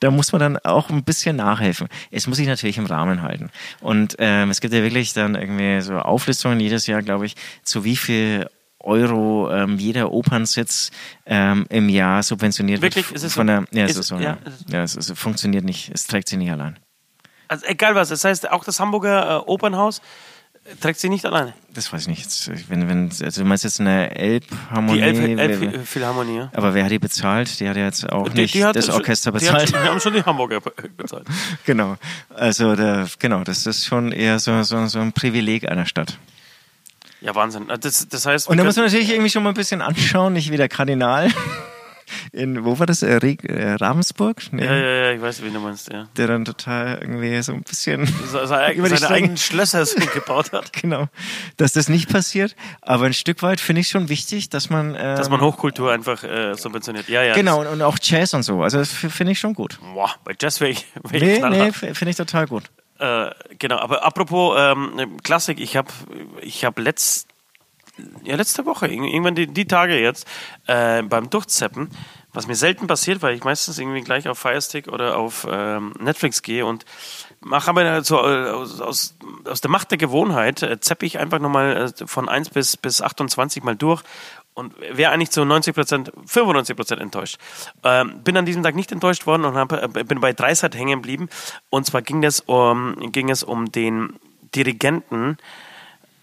Da muss man dann auch ein bisschen nachhelfen. Es muss sich natürlich im Rahmen halten. Und ähm, es gibt ja wirklich dann irgendwie so Auflistungen jedes Jahr, glaube ich, zu wie viel Euro ähm, jeder Opernsitz ähm, im Jahr subventioniert Wirklich? wird. Ist es von so? der, ja, es Ist- ist so. ja, Ja, es- ja es, es funktioniert nicht. Es trägt sich nicht allein. Also egal was, das heißt, auch das Hamburger äh, Opernhaus trägt sich nicht alleine. Das weiß ich nicht. Jetzt, Wenn, wenn, also du meinst jetzt eine Elbharmonie? Die Elf, wer- Elf wer- Philharmonie, ja. aber wer hat die bezahlt? Die hat ja jetzt auch Die- nicht die das Orchester bezahlt. schon- die haben schon die Hamburger bezahlt. Genau. Also der, genau, das ist schon eher so, so, so ein Privileg einer Stadt. Ja, Wahnsinn. Äh, Das, das heißt, Und da muss man natürlich irgendwie schon mal ein bisschen anschauen, nicht wie der Kardinal. In, wo war das? Äh, Reg- äh, Ravensburg? Nee. ja, ja, ja, ich weiß, wie du meinst, ja. Der dann total irgendwie so ein bisschen. Se- Seine, Über die seine eigenen Schlösser so gebaut hat. Genau. Dass das nicht passiert. Aber ein Stück weit finde ich schon wichtig, dass man. Ähm, Dass man Hochkultur einfach äh, subventioniert. Ja, ja. Genau, und, und auch Jazz und so. Also das finde ich schon gut. Boah, bei Jazz wäre ich, wär ich Nee, nee, finde ich total gut. Äh, genau, aber apropos ähm, Klassik, ich habe ich hab letzt, ja, letzte Woche, irg- irgendwann die, die Tage jetzt, äh, beim Durchzeppen, was mir selten passiert, weil ich meistens irgendwie gleich auf Firestick oder auf ähm, Netflix gehe und mache aber so äh, aus, aus, aus der Macht der Gewohnheit, äh, zeppe ich einfach nochmal äh, von 1 bis, bis 28 mal durch und wäre eigentlich zu 90 Prozent, 95 Prozent enttäuscht. Ähm, bin an diesem Tag nicht enttäuscht worden und hab, äh, bin bei Dreisat hängen geblieben. Und zwar ging, das um, ging es um den Dirigenten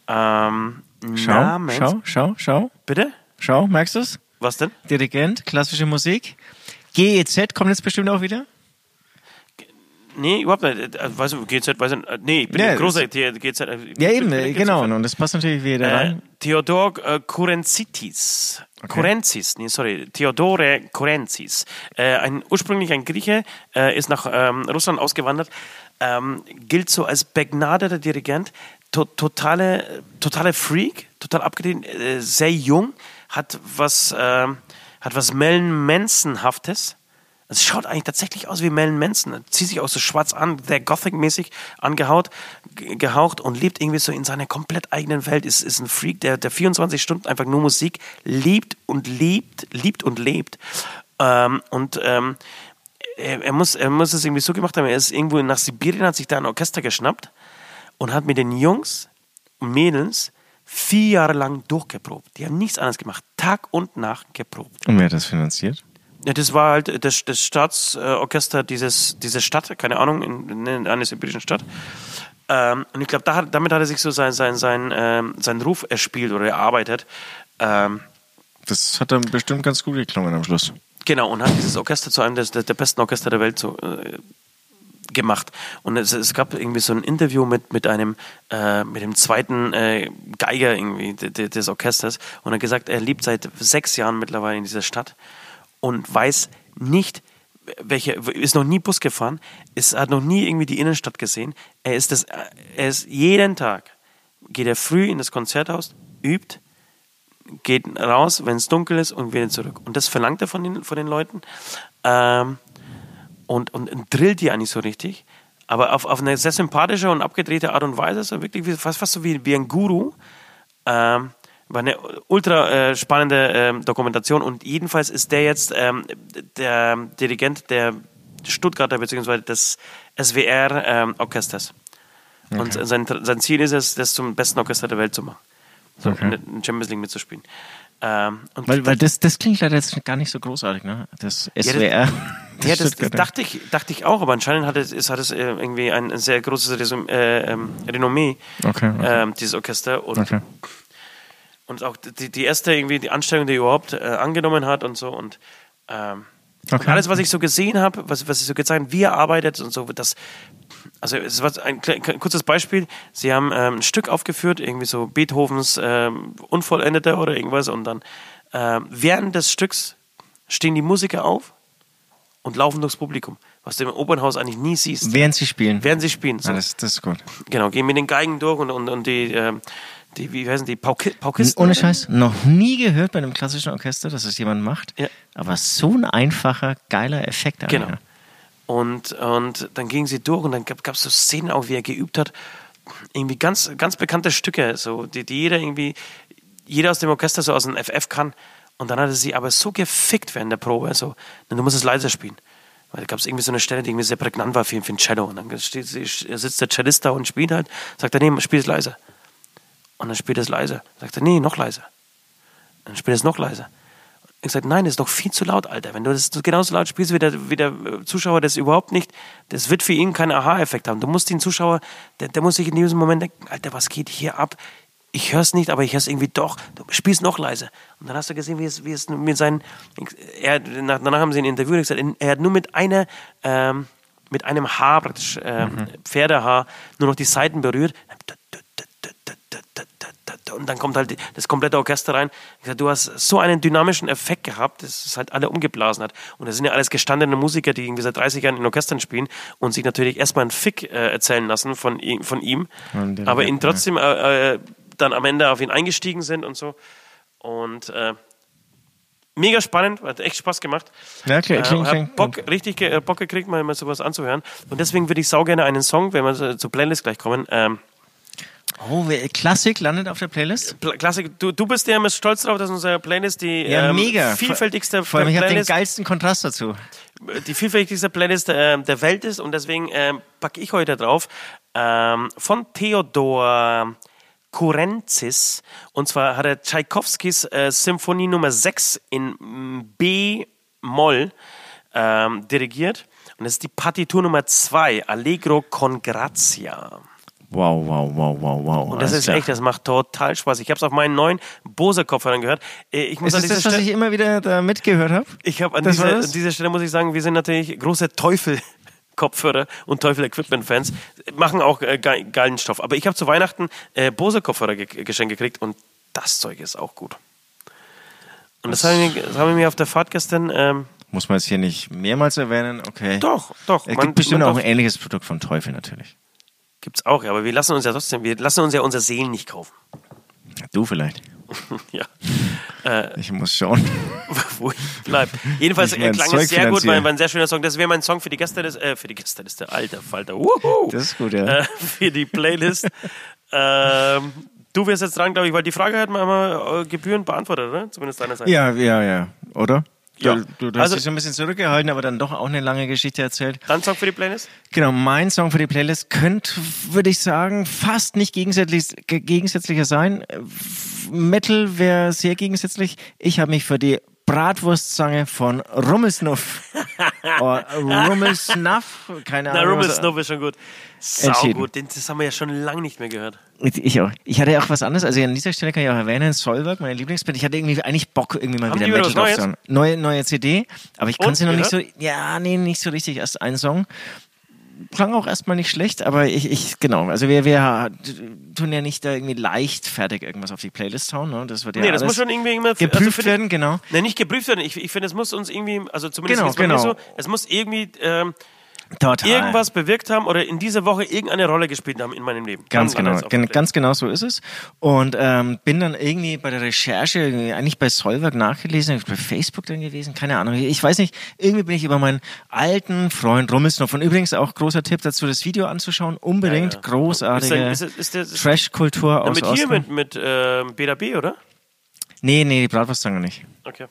ähm, Schau, namens... schau, schau, schau, Bitte? schau, merkst du es? Was denn? Dirigent, klassische Musik. GEZ kommt jetzt bestimmt auch wieder. Nee, überhaupt nicht. Äh, Weiß ich, GZ, weiß ich, äh, nee, ich bin Ja, ein großer GZ. äh, Ja, eben, äh, genau. Und das passt natürlich wieder Äh, rein. Theodor äh, Korenzitis. Korenzis, nee, sorry, Theodore Korenzis. Äh, ein, ursprünglich ein Grieche, äh, ist nach ähm, Russland ausgewandert, ähm, gilt so als begnadeter Dirigent, to totale, totale Freak, total abgedreht, äh, sehr jung, hat was, hat was Mellen Manson-haftes. Es schaut eigentlich tatsächlich aus wie Marilyn Manson. Zieht sich auch so schwarz an, sehr Gothic-mäßig angehaut, ge- gehaucht und lebt irgendwie so in seiner komplett eigenen Welt. Ist, ist ein Freak, der, der 24 Stunden einfach nur Musik liebt und liebt, liebt und lebt. Ähm, und ähm, er, er, muss, er muss es irgendwie so gemacht haben, er ist irgendwo nach Sibirien, hat sich da ein Orchester geschnappt und hat mit den Jungs und Mädels vier Jahre lang durchgeprobt. Die haben nichts anderes gemacht. Tag und Nacht geprobt. Und wer hat das finanziert? Ja, das war halt das, das Staatsorchester dieses, dieser Stadt, keine Ahnung, in, in einer sibirischen Stadt. Ähm, und ich glaube, da, damit hat er sich so sein, sein, sein, ähm, seinen Ruf erspielt oder erarbeitet. Ähm, Das hat dann bestimmt ganz gut geklungen am Schluss. genau, und hat dieses Orchester zu einem der, der besten Orchester der Welt so, äh, gemacht. Und es, es gab irgendwie so ein Interview mit, mit einem, äh, mit dem zweiten äh, Geiger irgendwie de, de, des Orchesters und er gesagt, er lebt seit sechs Jahren mittlerweile in dieser Stadt und weiß nicht, welche, ist noch nie Bus gefahren, ist, hat noch nie irgendwie die Innenstadt gesehen. Er ist das, er ist jeden Tag, geht er früh in das Konzerthaus, übt, geht raus, wenn es dunkel ist und wieder zurück. Und das verlangt er von den, von den Leuten ähm, und, und, und drillt die eigentlich so richtig. Aber auf, auf eine sehr sympathische und abgedrehte Art und Weise, so wirklich wie, fast, fast so wie, wie ein Guru. Ähm, war eine ultra äh, spannende ähm, Dokumentation und jedenfalls ist der jetzt ähm, der Dirigent der Stuttgarter bzw. des SWR-Orchesters. Ähm, und sein, sein Ziel ist es, das zum besten Orchester der Welt zu machen. So, Okay. in Champions League mitzuspielen. Ähm, Weil, weil das, das klingt leider jetzt gar nicht so großartig, ne? Das das- SWR. ja, das, das Stuttgarter. dachte, ich, dachte ich auch, aber anscheinend hat es, hat es äh, irgendwie ein, ein sehr großes Resum, äh, ähm, Renommee, Okay, okay. ähm, dieses Orchester. Und, Okay. und auch die, die erste irgendwie die Anstellung, die er überhaupt äh, angenommen hat und so. Und, ähm, und Okay. alles, was ich so gesehen habe, was, was ich so gezeigt habe, wie er arbeitet und so, das. Also es war ein, kurzes Beispiel. Sie haben ähm, ein Stück aufgeführt, irgendwie so Beethovens ähm, Unvollendeter oder irgendwas. Und dann ähm, während des Stücks stehen die Musiker auf und laufen durchs Publikum, was du im Opernhaus eigentlich nie siehst. Während sie spielen. Während sie spielen. So. Ah, das, das ist gut. Genau, gehen mit den Geigen durch und, und, und die, ähm, die, wie heißen die, Pauki Paukisten? Ohne Scheiß, noch nie gehört bei einem klassischen Orchester, dass es jemand macht. Ja. Aber so ein einfacher, geiler Effekt. Genau. Und, und dann gingen sie durch und dann gab es so Szenen auch, wie er geübt hat. Irgendwie ganz, ganz bekannte Stücke, so, die, die jeder irgendwie, jeder aus dem Orchester so aus dem FF kann. Und dann hat er sie aber so gefickt während der Probe, so, du musst es leiser spielen. Weil da gab es irgendwie so eine Stelle, die irgendwie sehr prägnant war für, für ein Cello. Und dann steht, sitzt der Cellist da und spielt halt, sagt er, nee, spiel es leiser. Und dann spielt er es leiser. Sagt er, nee, noch leiser. Dann spielt er es noch leiser. Ich gesagt, nein, das ist doch viel zu laut, Alter. Wenn du das genauso laut spielst wie der, wie der äh, Zuschauer, das überhaupt nicht, das wird für ihn keinen Aha-Effekt haben. Du musst den Zuschauer, der, der muss sich in diesem Moment denken, Alter, was geht hier ab? Ich höre es nicht, aber ich höre es irgendwie doch. Du spielst noch leiser. Und dann hast du gesehen, wie es, wie es mit seinen, er, nach- danach haben sie ein Interview und gesagt, er hat nur mit einer, ähm, mit einem Haar praktisch, ähm, Pferdehaar, nur noch die Seiten berührt. Und dann kommt halt das komplette Orchester rein. Du hast so einen dynamischen Effekt gehabt, dass es halt alle umgeblasen hat. Und das sind ja alles gestandene Musiker, die irgendwie seit 30 Jahren in Orchestern spielen und sich natürlich erstmal einen Fick äh, erzählen lassen von, ihm- von ihm, aber ihn trotzdem äh, äh, dann am Ende auf ihn eingestiegen sind und so. Und äh, mega spannend, hat echt Spaß gemacht. Ja, klar, Äh, klingt- hab klingt Bock, richtig äh, Bock gekriegt, mal, mal sowas anzuhören. Und deswegen würde ich sau gerne einen Song, wenn wir zur Playlist gleich kommen, ähm, Oh, Klassik landet auf der Playlist? Pl- Klassik, du, du bist ja immer stolz drauf, dass unsere Playlist die Ja, ähm, mega. vielfältigste Vor allem, ich habe den geilsten Kontrast dazu. die vielfältigste Playlist äh, der Welt ist und deswegen ähm, packe ich heute drauf ähm, von Theodor Kurenzis und zwar hat er Tschaikowskis äh, Symphonie Nummer 6 in mm, B-Moll ähm, dirigiert und das ist die Partitur Nummer 2, Allegro con Grazia. Wow, wow, wow, wow, wow. Und das ist klar. echt, das macht total Spaß. Ich habe es auf meinen neuen Bose-Kopfhörern gehört. Äh, Ich muss Ist an das was ich immer wieder da mitgehört habe? ich habe an, an dieser Stelle muss ich sagen, wir sind natürlich große Teufel-Kopfhörer und Teufel-Equipment-Fans. Machen auch äh, ge geilen Stoff. Aber ich habe zu Weihnachten äh, Bose-Kopfhörer ge geschenkt gekriegt und das Zeug ist auch gut. Und das, haben wir, das haben wir mir auf der Fahrt gestern. Ähm, Muss man jetzt hier nicht mehrmals erwähnen? Okay. doch, doch. Es man- gibt bestimmt man auch ein ähnliches Produkt von Teufel natürlich. Gibt's auch, ja, aber wir lassen uns ja trotzdem, wir lassen uns ja unser Seelen nicht kaufen. Du vielleicht. ja. Ich muss schauen. wo ich bleib. Jedenfalls Ich äh, mein klang Zeug es sehr gut, war, war ein sehr schöner Song. Das wäre mein Song für die Gästeliste, äh, für die Gästeliste, alter Falter, Wuhu. Das ist gut, ja. Äh, für die Playlist. ähm, du wirst jetzt dran, glaube ich, weil die Frage hat man immer äh, gebührend beantwortet, oder? Zumindest deinerseits. Ja, ja, ja. Oder? Ja. Du, du, du hast Also- dich so ein bisschen zurückgehalten, aber dann doch auch eine lange Geschichte erzählt. Dann Song für die Playlist? Genau, mein Song für die Playlist könnte, würde ich sagen, fast nicht gegensätzlich, ge- gegensätzlicher sein. Metal wäre sehr gegensätzlich. Ich habe mich für die Bratwurstzange von Rummelsnuff. oh, Rummelsnuff, keine Na, Ahnung. Rummel was- Snow ist schon gut. Sau Entschieden. gut, Den- das haben wir ja schon lange nicht mehr gehört. Ich auch. Ich hatte auch was anderes. Also an dieser Stelle kann ich auch erwähnen, Solberg, meine Lieblingsband. Ich hatte irgendwie eigentlich Bock, irgendwie mal Haben wieder Metal drauf zu hören. Neue, neue CD, aber ich konnte sie noch nicht so, ja, nee, nicht so richtig. Erst ein Song. Klang auch erstmal nicht schlecht, aber ich, ich genau, also wir, wir tun ja nicht da irgendwie leichtfertig irgendwas auf die Playlist hauen, ne? Das wird ja Nee, das muss schon irgendwie immer also geprüft für- werden, genau. Nee, nicht geprüft werden. Ich, ich finde, es muss uns irgendwie, also zumindest Genau, genau. so, es muss irgendwie ähm, Total. irgendwas bewirkt haben oder in dieser Woche irgendeine Rolle gespielt haben in meinem Leben. Ganz genau, gen- ganz genau so ist es. Und ähm, bin dann irgendwie bei der Recherche, eigentlich bei Solberg nachgelesen, bei Facebook dann gewesen, keine Ahnung. Ich weiß nicht, irgendwie bin ich über meinen alten Freund Rummelsnopf und übrigens auch großer Tipp dazu, das Video anzuschauen. Unbedingt Ja, ja. großartige Trash-Kultur aus mit hier, mit, mit äh, BDB, oder? Nee, nee, die Bratwurststange nicht. Okay.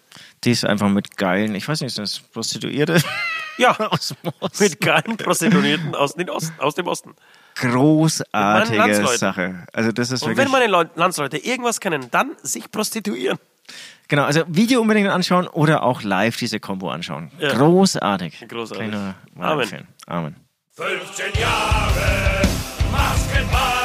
Die ist einfach mit geilen, ich weiß nicht, ist das Prostituierte Ja, aus dem Osten. mit geilen Prostituierten aus, den Osten, aus dem Osten. Großartige. Sache. Also das ist Und wirklich... wenn meine Leu Landsleute irgendwas können, dann sich prostituieren. Genau, also Video unbedingt anschauen oder auch live diese Combo anschauen. Ja. Großartig. Großartig. Amen. Amen. 15 Jahre Maskenball,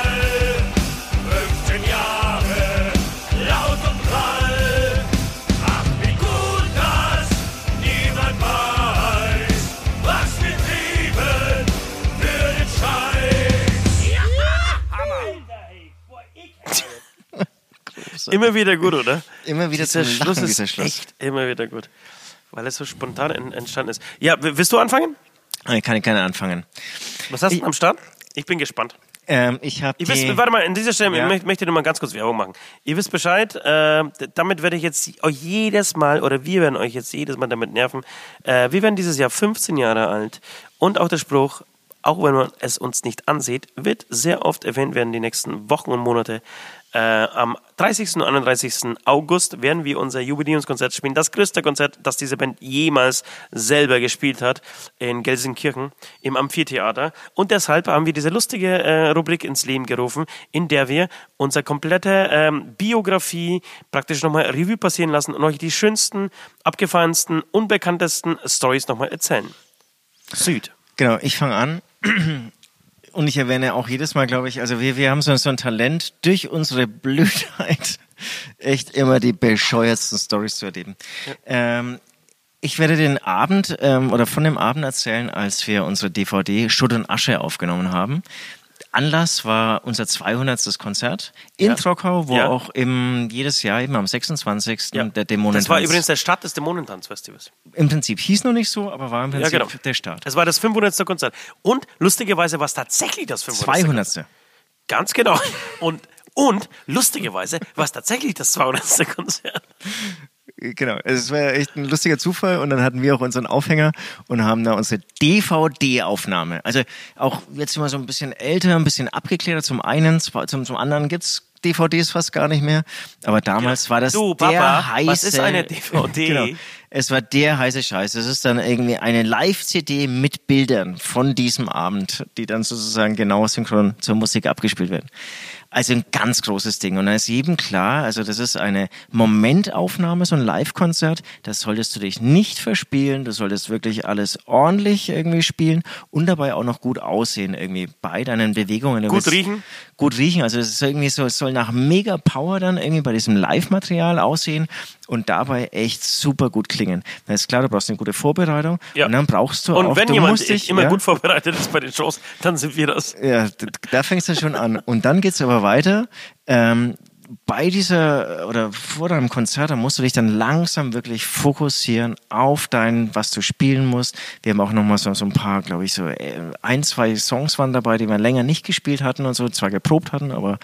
Immer wieder gut, oder? Immer wieder Dieser zum Schluss Lachen, ist dieser Schluss. echt immer wieder gut. Weil es so spontan en- entstanden ist. Ja, willst du anfangen? Ich kann gerne anfangen. Was hast du Ich- am Start? Ich bin gespannt. Ähm, ich habe warte mal, an dieser Stelle Ja. möchte, möchte ich nur mal ganz kurz Werbung machen. Ihr wisst Bescheid, äh, damit werde ich jetzt euch jedes Mal, oder wir werden euch jetzt jedes Mal damit nerven. Äh, wir werden dieses Jahr 15 Jahre alt und auch der Spruch, auch wenn man es uns nicht ansieht, wird sehr oft erwähnt werden die nächsten Wochen und Monate. Äh, am 30. und 31. August werden wir unser Jubiläumskonzert spielen. Das größte Konzert, das diese Band jemals selber gespielt hat in Gelsenkirchen im Amphitheater. Und deshalb haben wir diese lustige äh, Rubrik ins Leben gerufen, in der wir unsere komplette ähm, Biografie praktisch nochmal Revue passieren lassen und euch die schönsten, abgefahrensten, unbekanntesten Stories nochmal erzählen. Süd. Genau, ich fange an. Und ich erwähne auch jedes Mal, glaube ich, also wir, wir haben so, so ein Talent, durch unsere Blödheit echt immer die bescheuertsten Stories zu erleben. Ähm, ich werde den Abend ähm, oder von dem Abend erzählen, als wir unsere DVD Schutt und Asche aufgenommen haben. Anlass war unser 200. Konzert in Ja. Trockau, wo Ja. auch im, jedes Jahr eben am 26. Ja. der Dämonentanz. Das war übrigens der Start des Dämonentanzfestivals. Im Prinzip hieß noch nicht so, aber war im Prinzip genau. der Start. Das war das 500. Konzert. Und lustigerweise war es tatsächlich das 500. 200. Ganz genau. Und, und lustigerweise war es tatsächlich das 200. Konzert. Genau, es war echt ein lustiger Zufall und dann hatten wir auch unseren Aufhänger und haben da unsere DVD-Aufnahme. Also auch jetzt immer so ein bisschen älter, ein bisschen abgeklärter. Zum einen, zwar- zum, zum anderen gibt's DVDs fast gar nicht mehr. Aber damals war das Du, der Papa, heiße. was ist eine DVD? Genau. Es war der heiße Scheiß. Es ist dann irgendwie eine Live-CD mit Bildern von diesem Abend, die dann sozusagen genau synchron zur Musik abgespielt werden. Also ein ganz großes Ding. Und dann ist jedem klar, also das ist eine Momentaufnahme, so ein Live-Konzert. Das solltest du dich nicht verspielen. Du solltest wirklich alles ordentlich irgendwie spielen und dabei auch noch gut aussehen irgendwie bei deinen Bewegungen. Du Gut riechen? Gut riechen. Also es ist irgendwie so, es soll nach mega Power dann irgendwie bei diesem Live-Material aussehen und dabei echt super gut klingen. Dann ist klar, du brauchst eine gute Vorbereitung Ja. und dann brauchst du Und auch, wenn du jemand musst dich, immer ja, gut vorbereitet ist bei den Shows, dann sind wir das. ja, da fängst du schon an. Und dann geht's aber weiter. Ähm, bei dieser oder vor deinem Konzert, da musst du dich dann langsam wirklich fokussieren auf dein, was du spielen musst. Wir haben auch nochmal so, so ein paar, glaube ich, so äh, ein, zwei Songs waren dabei, die wir länger nicht gespielt hatten und so, zwar geprobt hatten, aber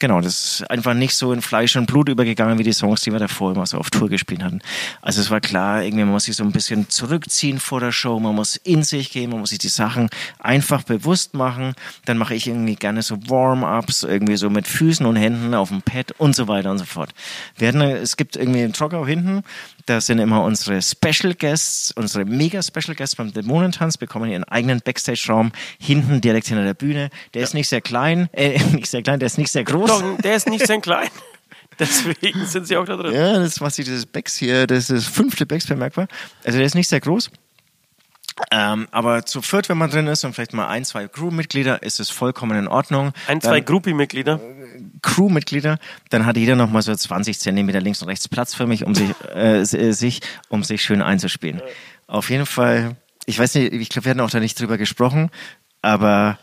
genau, das ist einfach nicht so in Fleisch und Blut übergegangen wie die Songs, die wir davor immer so auf Tour gespielt hatten. Also es war klar, irgendwie man muss sich so ein bisschen zurückziehen vor der Show, man muss in sich gehen, man muss sich die Sachen einfach bewusst machen. Dann mache ich irgendwie gerne so Warm-ups, irgendwie so mit Füßen und Händen auf dem Pad und so weiter und so fort. Wir hatten, es gibt irgendwie einen Trockau hinten, da sind immer unsere Special Guests, unsere mega Special Guests beim Dämonentanz, bekommen ihren eigenen Backstage-Raum hinten direkt hinter der Bühne. Der ist nicht sehr klein, äh, nicht sehr klein, der ist nicht sehr groß. Doch, der ist nicht sehr klein. Deswegen sind sie auch da drin. Ja, das was dieses Becks hier, das ist das fünfte Becks bemerkbar. Also der ist nicht sehr groß. Ähm, aber zu viert, wenn man drin ist und vielleicht mal ein, zwei Crewmitglieder, ist es vollkommen in Ordnung. Ein, zwei Groupie-Mitglieder. Crewmitglieder, dann hat jeder noch mal so 20 Zentimeter links und rechts Platz für mich, um sich, äh, äh, sich, um sich schön einzuspielen. Auf jeden Fall, ich weiß nicht, ich glaube, wir hatten auch da nicht drüber gesprochen. Aber,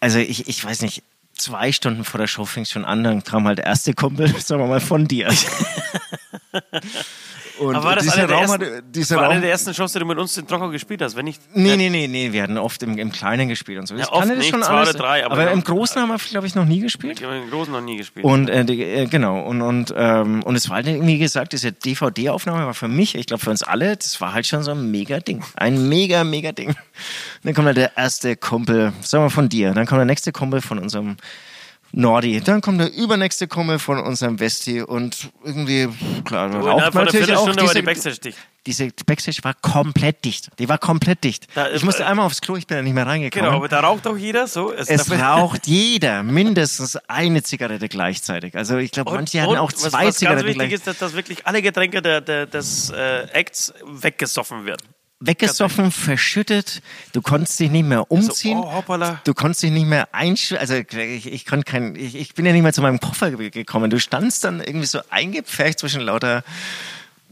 also ich, ich weiß nicht, zwei Stunden vor der Show fing schon an, dann kam halt der erste Kumpel, sagen wir mal, von dir. Und Aber war das dieser eine der, Raum ersten, dieser war Raum, eine der ersten Shows, die du mit uns in Trockau gespielt hast? Wenn nicht, Nee, nee, nee, nee, wir hatten oft im, im Kleinen gespielt und so. Ich Ja, oft nicht, schon zwei alles, oder drei, aber aber im Großen haben wir, glaube ich, noch nie gespielt. Ich habe den Großen noch nie gespielt. Und äh, die, äh, genau, und, und, ähm, und es war halt irgendwie gesagt, diese DVD-Aufnahme war für mich, ich glaube für uns alle, das war halt schon so ein mega Ding. Ein mega, mega Ding. Und dann kommt halt der erste Kumpel, sagen wir von dir, dann kommt der nächste Kumpel von unserem Nordi, dann kommt der übernächste Kumpel von unserem Westi und irgendwie, klar, Du, raucht man natürlich auch diese, die Backstage dicht. diese Backstage war komplett dicht. Die war komplett dicht. Da, ich äh, musste einmal aufs Klo, ich bin da nicht mehr reingekommen. Genau, aber da raucht auch jeder so. Es, Es raucht jeder mindestens eine Zigarette gleichzeitig. Also ich glaube, manche hatten auch was, zwei was ganz Zigaretten wichtig gleich. ist, dass, dass wirklich alle Getränke der, der, des äh, Acts weggesoffen werden. Weggesoffen, verschüttet. Du konntest dich nicht mehr umziehen. oh, hoppala. Du konntest dich nicht mehr einsch... Also ich, ich konnte kein... Ich, ich bin ja nicht mehr zu meinem Koffer ge- gekommen. Du standst dann irgendwie so eingepfercht zwischen lauter...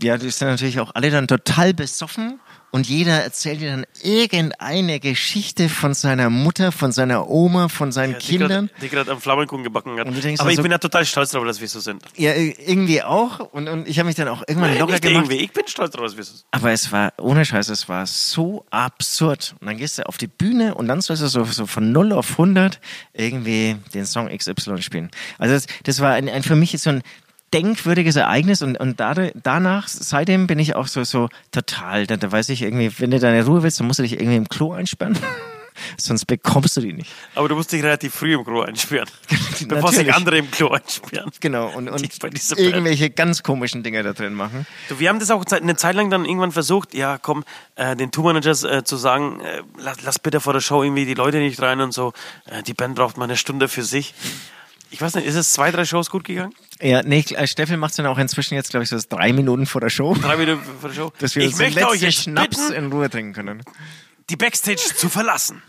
Ja, die sind natürlich auch alle dann total besoffen. Und jeder erzählt dir dann irgendeine Geschichte von seiner Mutter, von seiner Oma, von seinen Die Kindern. grad- Die gerade am Flammenkuchen gebacken hat. Aber ich also- bin ja total stolz darauf, dass wir so sind. Ja, irgendwie auch. Und, und ich habe mich dann auch irgendwann locker Nicht gemacht. irgendwie. Ich bin stolz darauf, dass wir so sind. Aber es war, ohne Scheiß, es war so absurd. Und dann gehst du auf die Bühne und dann sollst du so, so von 0 auf 100 irgendwie den Song XY spielen. Also das, das war ein, ein für mich so ein denkwürdiges Ereignis und, und dadurch, danach, seitdem bin ich auch so, so total, da, da weiß ich irgendwie, wenn du deine Ruhe willst, dann musst du dich irgendwie im Klo einsperren. Sonst bekommst du die nicht. Aber du musst dich relativ früh im Klo einsperren. bevor sich andere im Klo einsperren. Genau, und, und dieser Band. irgendwelche ganz komischen Dinge da drin machen. Du, wir haben das auch eine Zeit lang dann irgendwann versucht, ja komm, äh, den Tourmanagers äh, zu sagen, äh, lass, lass bitte vor der Show irgendwie die Leute nicht rein und so. Äh, die Band braucht mal eine Stunde für sich. Ich weiß nicht, ist es zwei, drei Shows gut gegangen? Ja, nee, äh, Steffel macht es dann auch inzwischen jetzt, glaube ich, so drei Minuten vor der Show. Drei Minuten vor der Show. Dass wir ich möchte euch jetzt Schnaps bitten, in Ruhe trinken können. die Backstage zu verlassen.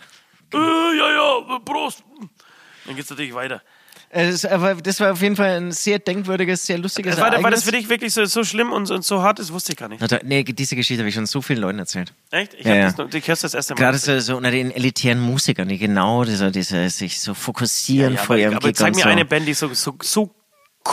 Äh, ja, ja, Prost. Dann geht's natürlich weiter. Äh, Das, war auf jeden Fall ein sehr denkwürdiges, sehr lustiges War, war das Ereignis. für dich wirklich so, so schlimm und, und so hart? Das wusste ich gar nicht. Na, da- Nee, diese Geschichte habe ich schon so vielen Leuten erzählt. Echt? Ich Ja, ja. das ich hör's das erste Mal. Gerade so, so unter den elitären Musikern, die genau diese, diese sich so fokussieren ja, vor aber, ihrem aber Gig zeig mir so. eine Band, die so, so, so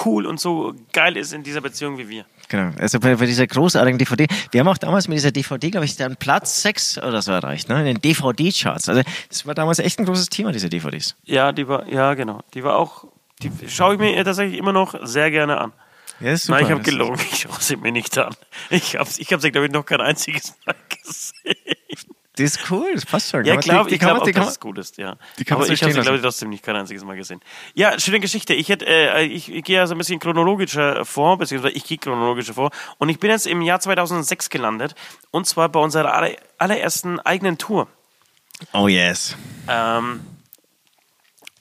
cool und so geil ist in dieser Beziehung wie wir. Genau, also bei, bei dieser großartigen DVD. Wir haben auch damals mit dieser DVD, glaube ich, dann Platz 6 oder so erreicht, ne? in den DVD-Charts. Also das war damals echt ein großes Thema, diese DVDs. Ja, die war, ja, genau. Die war auch, die schaue ich mir tatsächlich immer noch sehr gerne an. Ja, ist Nein, ich habe gelogen. Ich schaue sie mir nicht an. Ich habe ich hab sie, glaube ich, noch kein einziges Mal gesehen. Das ist cool, das passt schon. Ja, glaub, die- die ich glaube die kann dass es gut ist, ja. die kann Aber ich habe sie, glaube ich, trotzdem nicht kein einziges Mal gesehen. Ja, schöne Geschichte. Ich, hätte, äh, ich, ich gehe ja so ein bisschen chronologischer vor, beziehungsweise ich gehe chronologischer vor. Und ich bin jetzt im Jahr 2006 gelandet. Und zwar bei unserer aller, allerersten eigenen Tour. Oh yes. Ähm,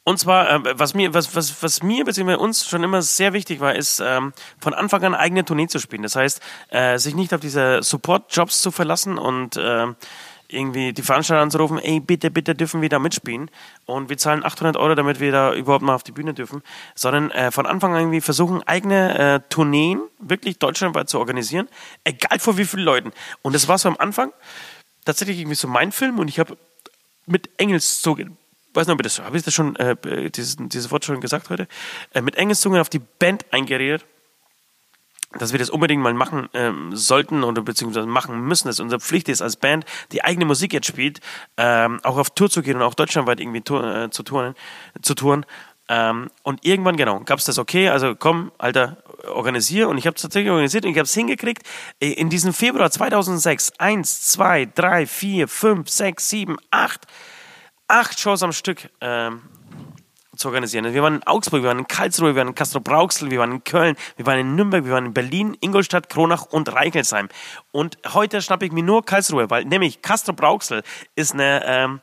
und zwar, äh, was mir, was, was, was mir bzw. uns schon immer sehr wichtig war, ist ähm, von Anfang an eigene Tournee zu spielen. Das heißt, äh, sich nicht auf diese Support-Jobs zu verlassen und äh, irgendwie die Veranstalter anzurufen, ey, bitte, bitte dürfen wir da mitspielen? Und wir zahlen 800 Euro, damit wir da überhaupt mal auf die Bühne dürfen, sondern äh, von Anfang an irgendwie versuchen, eigene äh, Tourneen wirklich deutschlandweit zu organisieren, egal vor wie vielen Leuten. Und das war so am Anfang. Tatsächlich irgendwie so mein Film und ich habe mit Engelszungen, weiß nicht, ob ich das, habe ich das schon, äh, dieses, dieses Wort schon gesagt heute, äh, mit Engelszungen auf die Band eingeredet, dass wir das unbedingt mal machen ähm, sollten oder beziehungsweise machen müssen, dass unsere Pflicht ist als Band, die eigene Musik jetzt spielt, ähm, auch auf Tour zu gehen und auch deutschlandweit irgendwie tour, äh, zu touren. Zu touren. Ähm, und irgendwann, genau, gab es das okay, also komm, Alter, organisier. Und ich habe es tatsächlich organisiert und ich habe es hingekriegt, äh, in diesem Februar 2006, eins, zwei, drei, vier, fünf, sechs, sieben, acht, acht Shows am Stück ähm, zu organisieren. Wir waren in Augsburg, wir waren in Karlsruhe, wir waren in Castrop-Rauxel, wir waren in Köln, wir waren in Nürnberg, wir waren in Berlin, Ingolstadt, Kronach und Reichelsheim. Und heute schnappe ich mir nur Karlsruhe, weil nämlich Castrop-Rauxel ist eine, ähm,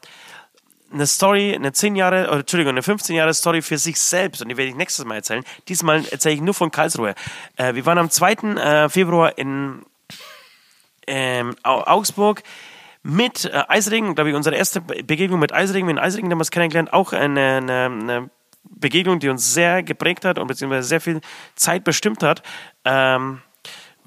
eine Story, eine 10 Jahre, oder Entschuldigung, eine 15 Jahre Story für sich selbst und die werde ich nächstes Mal erzählen. Diesmal erzähle ich nur von Karlsruhe. Äh, wir waren am 2. Äh, Februar in ähm, Au- Augsburg mit äh, Eisring, glaube ich, unsere erste Be- Begegnung mit Eisring, mit Eisring damals kennengelernt, auch eine, eine, eine Begegnung, die uns sehr geprägt hat und beziehungsweise sehr viel Zeit bestimmt hat. Ähm,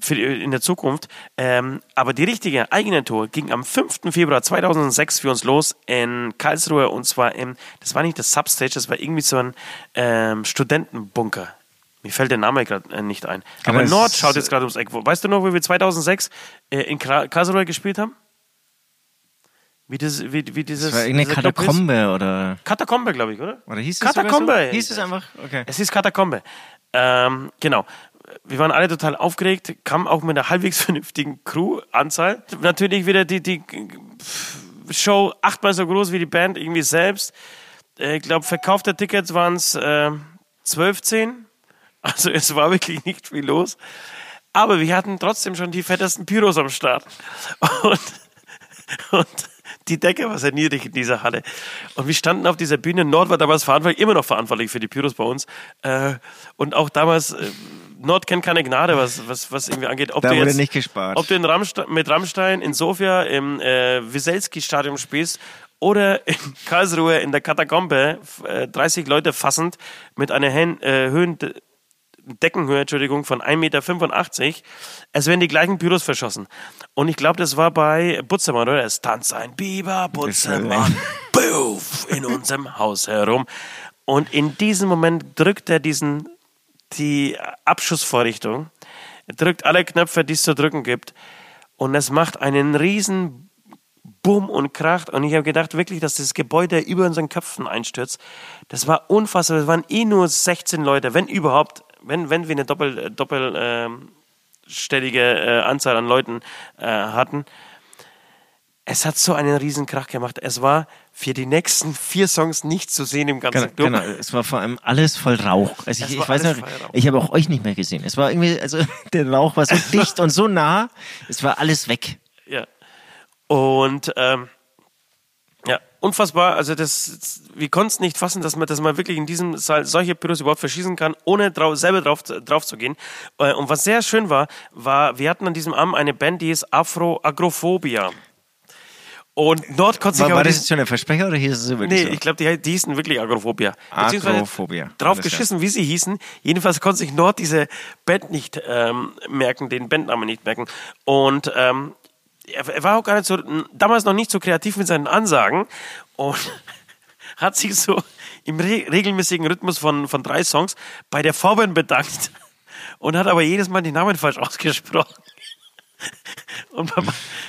für in der Zukunft. Ähm, aber die richtige eigene Tour ging am 5. Februar 2006 für uns los in Karlsruhe und zwar im, das war nicht das Substage, das war irgendwie so ein ähm, Studentenbunker. Mir fällt der Name gerade äh, nicht ein. Aber Nord schaut jetzt gerade ums Eck. Weißt du noch, wo wir 2006 äh, in Karlsruhe gespielt haben? Wie, das, wie, wie dieses. Das war irgendeine? Katakombe oder. Katakombe, glaube ich, oder? Oder hieß es Katakombe. So? Hieß es einfach? Okay. Es hieß Katakombe. Ähm, genau. Wir waren alle total aufgeregt, kamen auch mit einer halbwegs vernünftigen Crew-Anzahl. Natürlich wieder die, die Show achtmal so groß wie die Band irgendwie selbst. Äh, Ich glaube, verkaufte Tickets waren es äh, 12, 10. Also es war wirklich nicht viel los. Aber wir hatten trotzdem schon die fettesten Pyros am Start. Und, und die Decke war sehr niedrig in dieser Halle. Und wir standen auf dieser Bühne. Nord war damals verantwortlich, immer noch verantwortlich für die Pyros bei uns. Äh, Und auch damals, äh, Nord kennt keine Gnade, was, was, was irgendwie angeht. Ob Da du wurde jetzt, nicht gespart. Ob du in Rammstein, mit Rammstein in Sofia im äh, Wieselski-Stadion spielst oder in Karlsruhe in der Katakombe, f- äh, 30 Leute fassend mit einer Hen äh, Höhen Deckenhöhe, Entschuldigung, von 1,85 Meter. Es werden die gleichen Pyros verschossen. Und ich glaube, das war bei Butzemann, oder? Es tanzt ein Biber, Butzemann, Puff, in unserem Haus herum. Und in diesem Moment drückt er diesen, die Abschussvorrichtung, er drückt alle Knöpfe, die es zu drücken gibt. Und es macht einen riesen Bumm und kracht. Und ich habe gedacht wirklich, dass das Gebäude über unseren Köpfen einstürzt. Das war unfassbar. Es waren eh nur 16 Leute, wenn überhaupt, wenn, wenn wir eine doppel, doppel ähm, stellige äh, Anzahl an Leuten äh, hatten. Es hat so einen riesen Krach gemacht. Es war für die nächsten vier Songs nicht zu sehen im ganzen Genau, Club. genau, es war vor allem alles voll Rauch. Also ich, ich weiß noch, ich habe auch euch nicht mehr gesehen. Es war irgendwie, also der Rauch war so dicht und so nah, es war alles weg. Ja. Und ähm, ja, unfassbar. Also das, wir konnten es nicht fassen, dass man, dass man wirklich in diesem Saal solche Pyros überhaupt verschießen kann, ohne drau selber drauf, drauf zu gehen. Äh, Und was sehr schön war, war, wir hatten an diesem Abend eine Band, die ist Afro Agrophobia. Und Nord konnte sich War, aber war das jetzt schon ein Versprecher oder hieß es wirklich Nee, so? ich glaube, die, die hießen wirklich Agrophobia. Agrophobia. Drauf geschissen, wie sie hießen. Jedenfalls konnte sich Nord diese Band nicht ähm, merken, den Bandnamen nicht merken. Und ähm, er, war auch nicht so, damals noch nicht so kreativ mit seinen Ansagen und hat sich so im re regelmäßigen Rhythmus von, von drei Songs bei der Vorband bedankt und hat aber jedes Mal die Namen falsch ausgesprochen. Und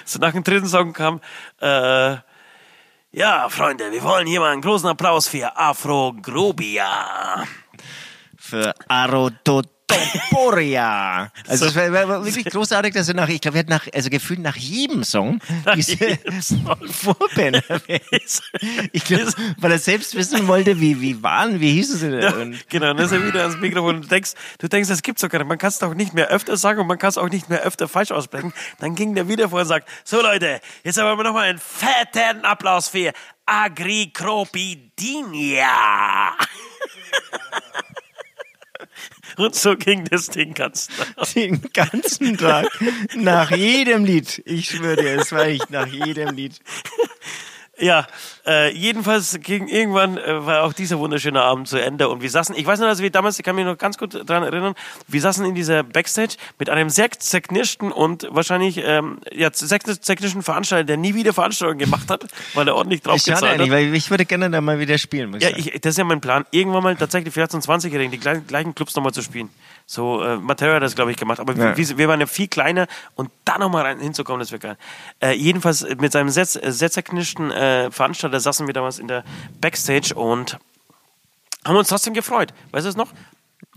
so nach dem dritten Song kam, äh, ja, Freunde, wir wollen hier mal einen großen Applaus für Afro Grobia. Für Arototoporia. Also es war, war, wirklich großartig, dass er nach, ich glaube, er hat nach, also gefühlt nach jedem Song diese. Vorband. Ich glaube, weil er selbst wissen wollte, wie, wie waren, wie hießen sie denn? Und Genau, dann ist er wieder ans Mikrofon und du denkst, du denkst, das gibt's doch gar nicht. Man kann es doch nicht mehr öfter sagen und man kann es auch nicht mehr öfter falsch aussprechen. Dann ging der wieder vor und sagt, so Leute, jetzt aber noch mal einen fetten Applaus für Agricropidinia. Und so ging das Ding ganz Tag. den ganzen Tag nach jedem Lied. Ich schwöre dir, es war ich nach jedem Lied. Ja, äh, jedenfalls ging irgendwann äh, war auch dieser wunderschöne Abend zu Ende und wir saßen, ich weiß noch, dass wir damals, ich kann mich noch ganz gut dran erinnern, wir saßen in dieser Backstage mit einem sehr zerknirschten und wahrscheinlich ähm, ja, sehr zerknirschten Veranstalter, der nie wieder Veranstaltungen gemacht hat, weil er ordentlich drauf Schade gezahlt hat. weil ich würde gerne da mal wieder spielen. Muss Ja, ich das ist ja mein Plan, irgendwann mal tatsächlich vielleicht so 20-Jährigen die gleichen, gleichen Clubs nochmal zu spielen. So, äh, Matera hat das, glaube ich, gemacht, aber Ja. wir, wir waren ja viel kleiner und da nochmal hinzukommen, das wäre geil. Äh, jedenfalls mit seinem sehr, sehr zerknirschten äh, Veranstalter saßen wir damals in der Backstage und haben uns trotzdem gefreut. Weißt du es noch?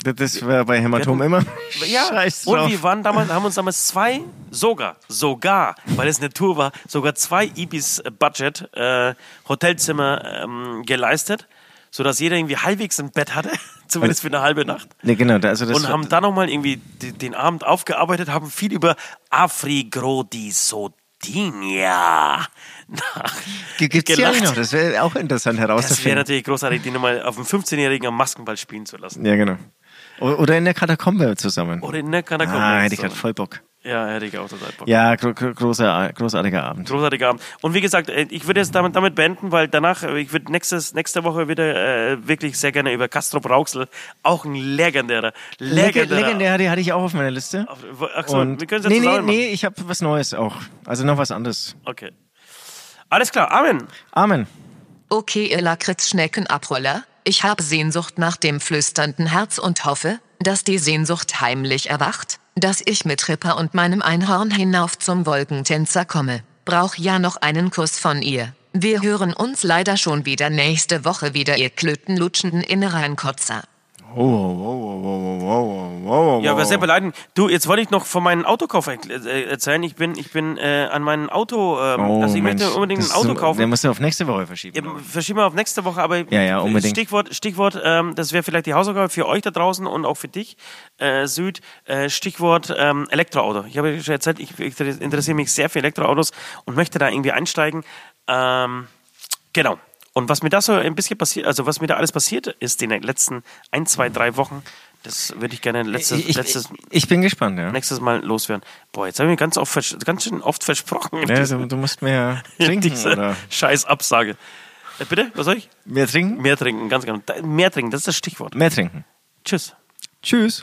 Das- war bei Hämatom immer. Ja, Scheiß und drauf. wir waren damals, haben uns damals zwei, sogar, sogar, weil es eine Tour war, sogar zwei Ibis Budget äh, Hotelzimmer ähm, geleistet, sodass jeder irgendwie halbwegs ein Bett hatte, zumindest für eine halbe Nacht. Nee, genau, also das und haben dann nochmal irgendwie den Abend aufgearbeitet, haben viel über Afrigrodisotinia nach Gibt es ja noch, das wäre auch interessant Das wäre herauszufinden. natürlich großartig, die nochmal auf einen 15-Jährigen am Maskenball spielen zu lassen. Ja, genau. Oder in der Katakombe zusammen. Oder in der Katakombe. Ah, hätte ich gerade voll Bock. Ja, hätte ich auch total Bock. Ja, gro gro großer, großartiger Abend. Großartiger Abend. Und wie gesagt, äh, ich würde jetzt damit, damit beenden, weil danach, äh, ich würde nächstes, nächste Woche wieder äh, wirklich sehr gerne über Castro Rauxel, auch ein legendärer, Legendär, legendärer. legendär, die hatte ich auch auf meiner Liste. Achso, Und wir können es nee, nee, nee, ich habe was Neues auch. Also noch was anderes. Okay. Alles klar, Amen. Amen. Okay, ihr Lakritz-Schnecken-Abroller, ich habe Sehnsucht nach dem flüsternden Herz und hoffe, dass die Sehnsucht heimlich erwacht, dass ich mit Ripper und meinem Einhorn hinauf zum Wolkentänzer komme. Brauch ja noch einen Kuss von ihr. Wir hören uns leider schon wieder nächste Woche wieder, ihr klötenlutschenden Innereinkotzer. Oh, oh, oh, Ja, aber sehr beleidigend. Du, jetzt wollte ich noch von meinem Autokauf er- äh, erzählen. Ich bin, ich bin äh, an meinem Auto, ähm, Oh, also ich Mensch, möchte unbedingt ein Auto so- kaufen. Muss ja auf nächste Woche verschieben. Ja, verschieben wir auf nächste Woche, aber Ja, ja, unbedingt. Stichwort, Stichwort ähm, das wäre vielleicht die Hausaufgabe für euch da draußen und auch für dich, äh, Süd. Äh, Stichwort ähm, Elektroauto. Ich habe ja schon erzählt, ich, ich interessiere mich sehr für Elektroautos und möchte da irgendwie einsteigen. Ähm, genau. Und was mir da so ein bisschen passiert, also was mir da alles passiert ist in den letzten ein, zwei, drei Wochen, das würde ich gerne letztes, ich, ich, letztes, ich bin gespannt, ja. nächstes Mal loswerden. Boah, jetzt habe ich mir ganz, oft, ganz schön oft versprochen. ja du, du musst mehr trinken Diese oder scheiß Absage. Äh, bitte, was soll ich? mehr trinken? Mehr trinken, ganz genau. Mehr trinken, das ist das Stichwort. Mehr trinken. Tschüss. Tschüss.